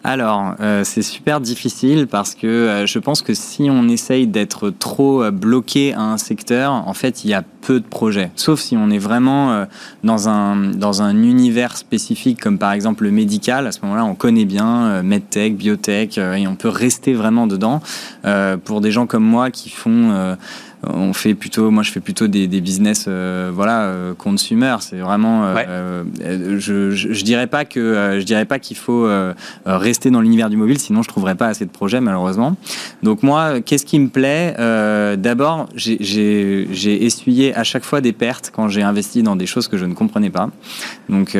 Speaker 5: Alors, euh, c'est super difficile parce que euh, je pense que si on essaye d'être trop bloqué à un secteur, en fait, il y a peu de projets. Sauf si on est vraiment dans, un, dans un univers spécifique, comme par exemple le médical. À ce moment-là, on connaît bien medtech, biotech, et on peut rester vraiment dedans. pour des gens comme moi qui font on fait plutôt, moi je fais plutôt des, business, euh, voilà, euh, consumer. C'est vraiment, euh, je, je, dirais pas que, je dirais pas qu'il faut rester dans l'univers du mobile, sinon je trouverais pas assez de projets malheureusement. Donc moi, qu'est-ce qui me plaît D'abord, j'ai essuyé à chaque fois des pertes quand j'ai investi dans des choses que je ne comprenais pas. Donc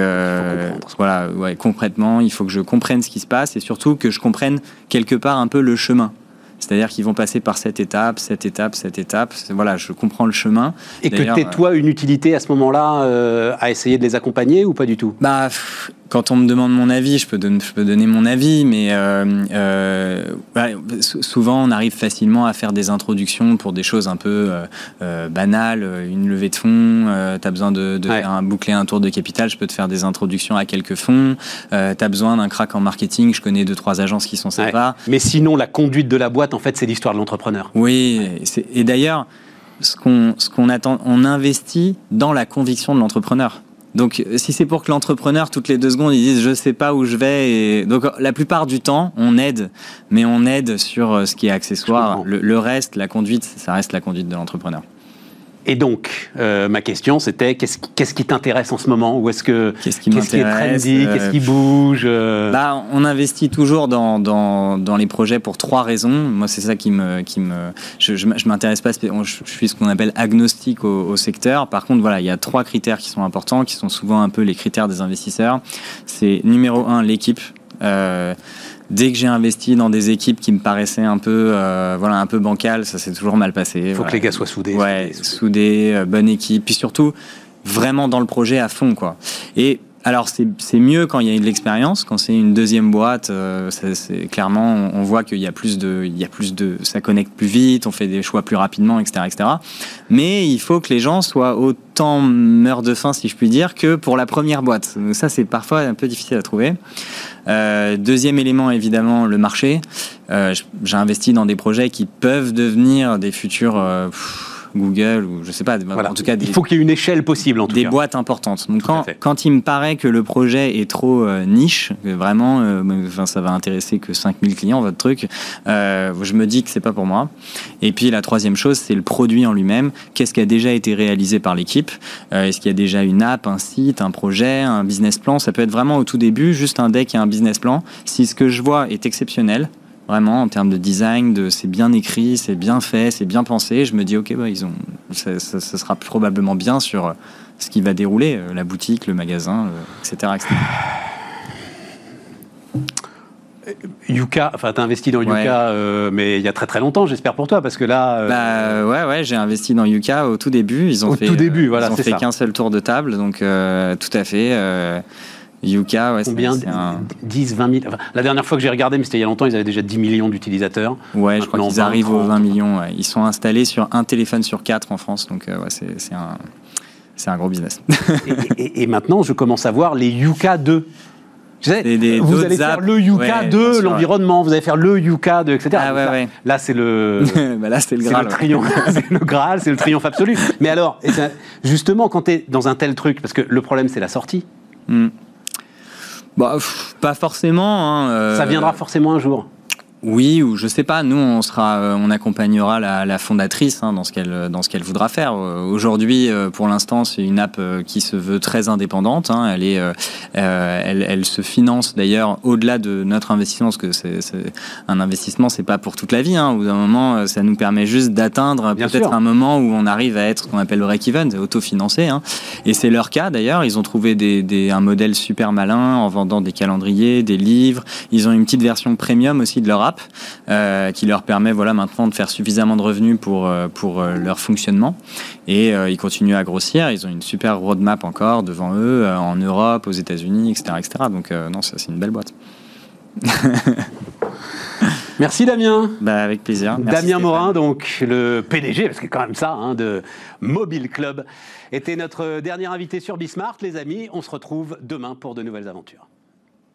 Speaker 5: voilà, ouais, concrètement, il faut que je comprenne ce qui se passe et surtout que je comprenne quelque part un peu le chemin. C'est-à-dire qu'ils vont passer par cette étape, cette étape, cette étape. Voilà, je comprends le chemin.
Speaker 1: Et que tu toi une utilité à ce moment-là euh, à essayer de les accompagner ou pas du tout?
Speaker 5: Bah, quand on me demande mon avis, je peux, donner, je peux donner mon avis, mais euh, euh, souvent on arrive facilement à faire des introductions pour des choses un peu banales. Une levée de fonds, tu as besoin de, un, boucler un tour de capital, je peux te faire des introductions à quelques fonds. tu as besoin d'un crack en marketing, je connais deux, trois agences qui sont sympas.
Speaker 1: Mais sinon, la conduite de la boîte, en fait, c'est l'histoire de l'entrepreneur.
Speaker 5: Oui, et d'ailleurs, ce qu'on qu'on attend, on investit dans la conviction de l'entrepreneur. Donc, si c'est pour que l'entrepreneur, toutes les deux secondes, il dise je sais pas où je vais, et donc la plupart du temps, on aide, mais on aide sur euh, ce qui est accessoire. Le, le, reste, la conduite, ça reste la conduite de l'entrepreneur.
Speaker 1: Et donc, euh, ma question, c'était qu'est-ce qui t'intéresse en ce moment? Ou est-ce que
Speaker 5: qu'est-ce qui, qu est
Speaker 1: trendy Qu'est-ce qui bouge
Speaker 5: bah, on investit toujours dans, dans, dans, les projets pour trois raisons. Moi, c'est ça qui me qui me je, je, m'intéresse pas. Je, suis ce qu'on appelle agnostique au, au, secteur. Par contre, voilà, il y a trois critères qui sont importants, qui sont souvent un peu les critères des investisseurs. C'est numéro un, l'équipe. Euh, dès que j'ai investi dans des équipes qui me paraissaient un peu, euh, voilà, un peu bancales, ça s'est toujours mal passé.
Speaker 1: Il faut que les gars soient soudés.
Speaker 5: Ouais, soudés, euh, bonne équipe, puis surtout vraiment dans le projet à fond, quoi. Et alors c'est mieux quand il y a de l'expérience, quand c'est une deuxième boîte, euh, clairement on, voit qu'il y a plus de, il y a plus de, ça connecte plus vite, on fait des choix plus rapidement, etc., etc. Mais il faut que les gens soient autant meurent de faim, si je puis dire, que pour la première boîte. Ça c'est parfois un peu difficile à trouver. Euh, deuxième élément évidemment le marché. Euh, J'ai investi dans des projets qui peuvent devenir des futurs. Euh, Google ou je sais pas. En tout cas,
Speaker 1: il faut qu'il y ait une échelle possible en tout
Speaker 5: des boîtes importantes. Donc quand, quand, il me paraît que le projet est trop euh, niche, que vraiment, euh, enfin, ça va intéresser que 5000 clients votre truc, euh, je me dis que c'est pas pour moi. Et puis la troisième chose, c'est le produit en lui-même. Qu'est-ce qui a déjà été réalisé par l'équipe? Est-ce qu'il y a déjà une app, un site, un projet, un business plan? Ça peut être vraiment au tout début juste un deck et un business plan. Si ce que je vois est exceptionnel, Vraiment, en termes de design, de, c'est bien écrit, c'est bien fait, c'est bien pensé. Je me dis, ok, bah, ils ont, ça, sera probablement bien sur euh, ce qui va dérouler, euh, la boutique, le magasin, etc.,
Speaker 1: Yuka, enfin, tu as investi dans Yuka, euh, mais il y a très très longtemps, j'espère pour toi, parce que là.
Speaker 5: Bah, ouais, ouais, j'ai investi dans Yuka au tout début. Ils ont
Speaker 1: au
Speaker 5: fait,
Speaker 1: tout début, voilà,
Speaker 5: Ils ont fait qu'un seul tour de table, donc tout à fait. Yuka, ouais,
Speaker 1: Combien c'est un... 10, 20 000 La dernière fois que j'ai regardé, mais c'était il y a longtemps, ils avaient déjà 10 millions d'utilisateurs.
Speaker 5: Ouais, je crois qu'ils arrivent aux 20 millions. Ils sont installés sur un téléphone sur quatre en France, donc euh, ouais, c'est un, un gros business.
Speaker 1: et, maintenant, je commence à voir les Yuka 2. vous allez faire le Yuka de l'environnement, vous allez faire le Yuka de etc.
Speaker 5: Ah, ouais,
Speaker 1: là, c'est le,
Speaker 5: bah là, c'est le Graal.
Speaker 1: C'est le, c'est le Graal, c'est le triomphe absolu. Mais alors, justement, quand tu es dans un tel truc, parce que le problème, c'est la sortie. Hmm.
Speaker 5: Bah, pas forcément. Hein,
Speaker 1: Ça viendra forcément un jour.
Speaker 5: Oui, ou je sais pas. Nous, on sera, euh, on accompagnera la, la fondatrice hein, dans ce qu'elle dans ce qu'elle voudra faire. Euh, aujourd'hui, euh, pour l'instant, c'est une app qui se veut très indépendante. Hein. Elle est, elle, elle, se finance d'ailleurs au-delà de notre investissement, parce que c'est un investissement, c'est pas pour toute la vie. Hein. Au bout d'un moment, ça nous permet juste d'atteindre peut-être un moment où on arrive à être ce qu'on appelle le break-even, autofinancé. Hein. Et c'est leur cas d'ailleurs. Ils ont trouvé des, des, un modèle super malin en vendant des calendriers, des livres. Ils ont une petite version premium aussi de leur app euh, qui leur permet voilà, maintenant de faire suffisamment de revenus pour, euh, pour euh, leur fonctionnement. Et ils continuent à grossir. Ils ont une super roadmap encore devant eux, en Europe, aux États-Unis, etc., etc. Donc, non, ça, c'est une belle boîte.
Speaker 1: Merci Damien.
Speaker 5: Bah, avec plaisir.
Speaker 1: Damien Morin, donc le PDG, parce que quand même ça, hein, de Mobile Club, était notre dernier invité sur Bismart. Les amis, on se retrouve demain pour de nouvelles aventures.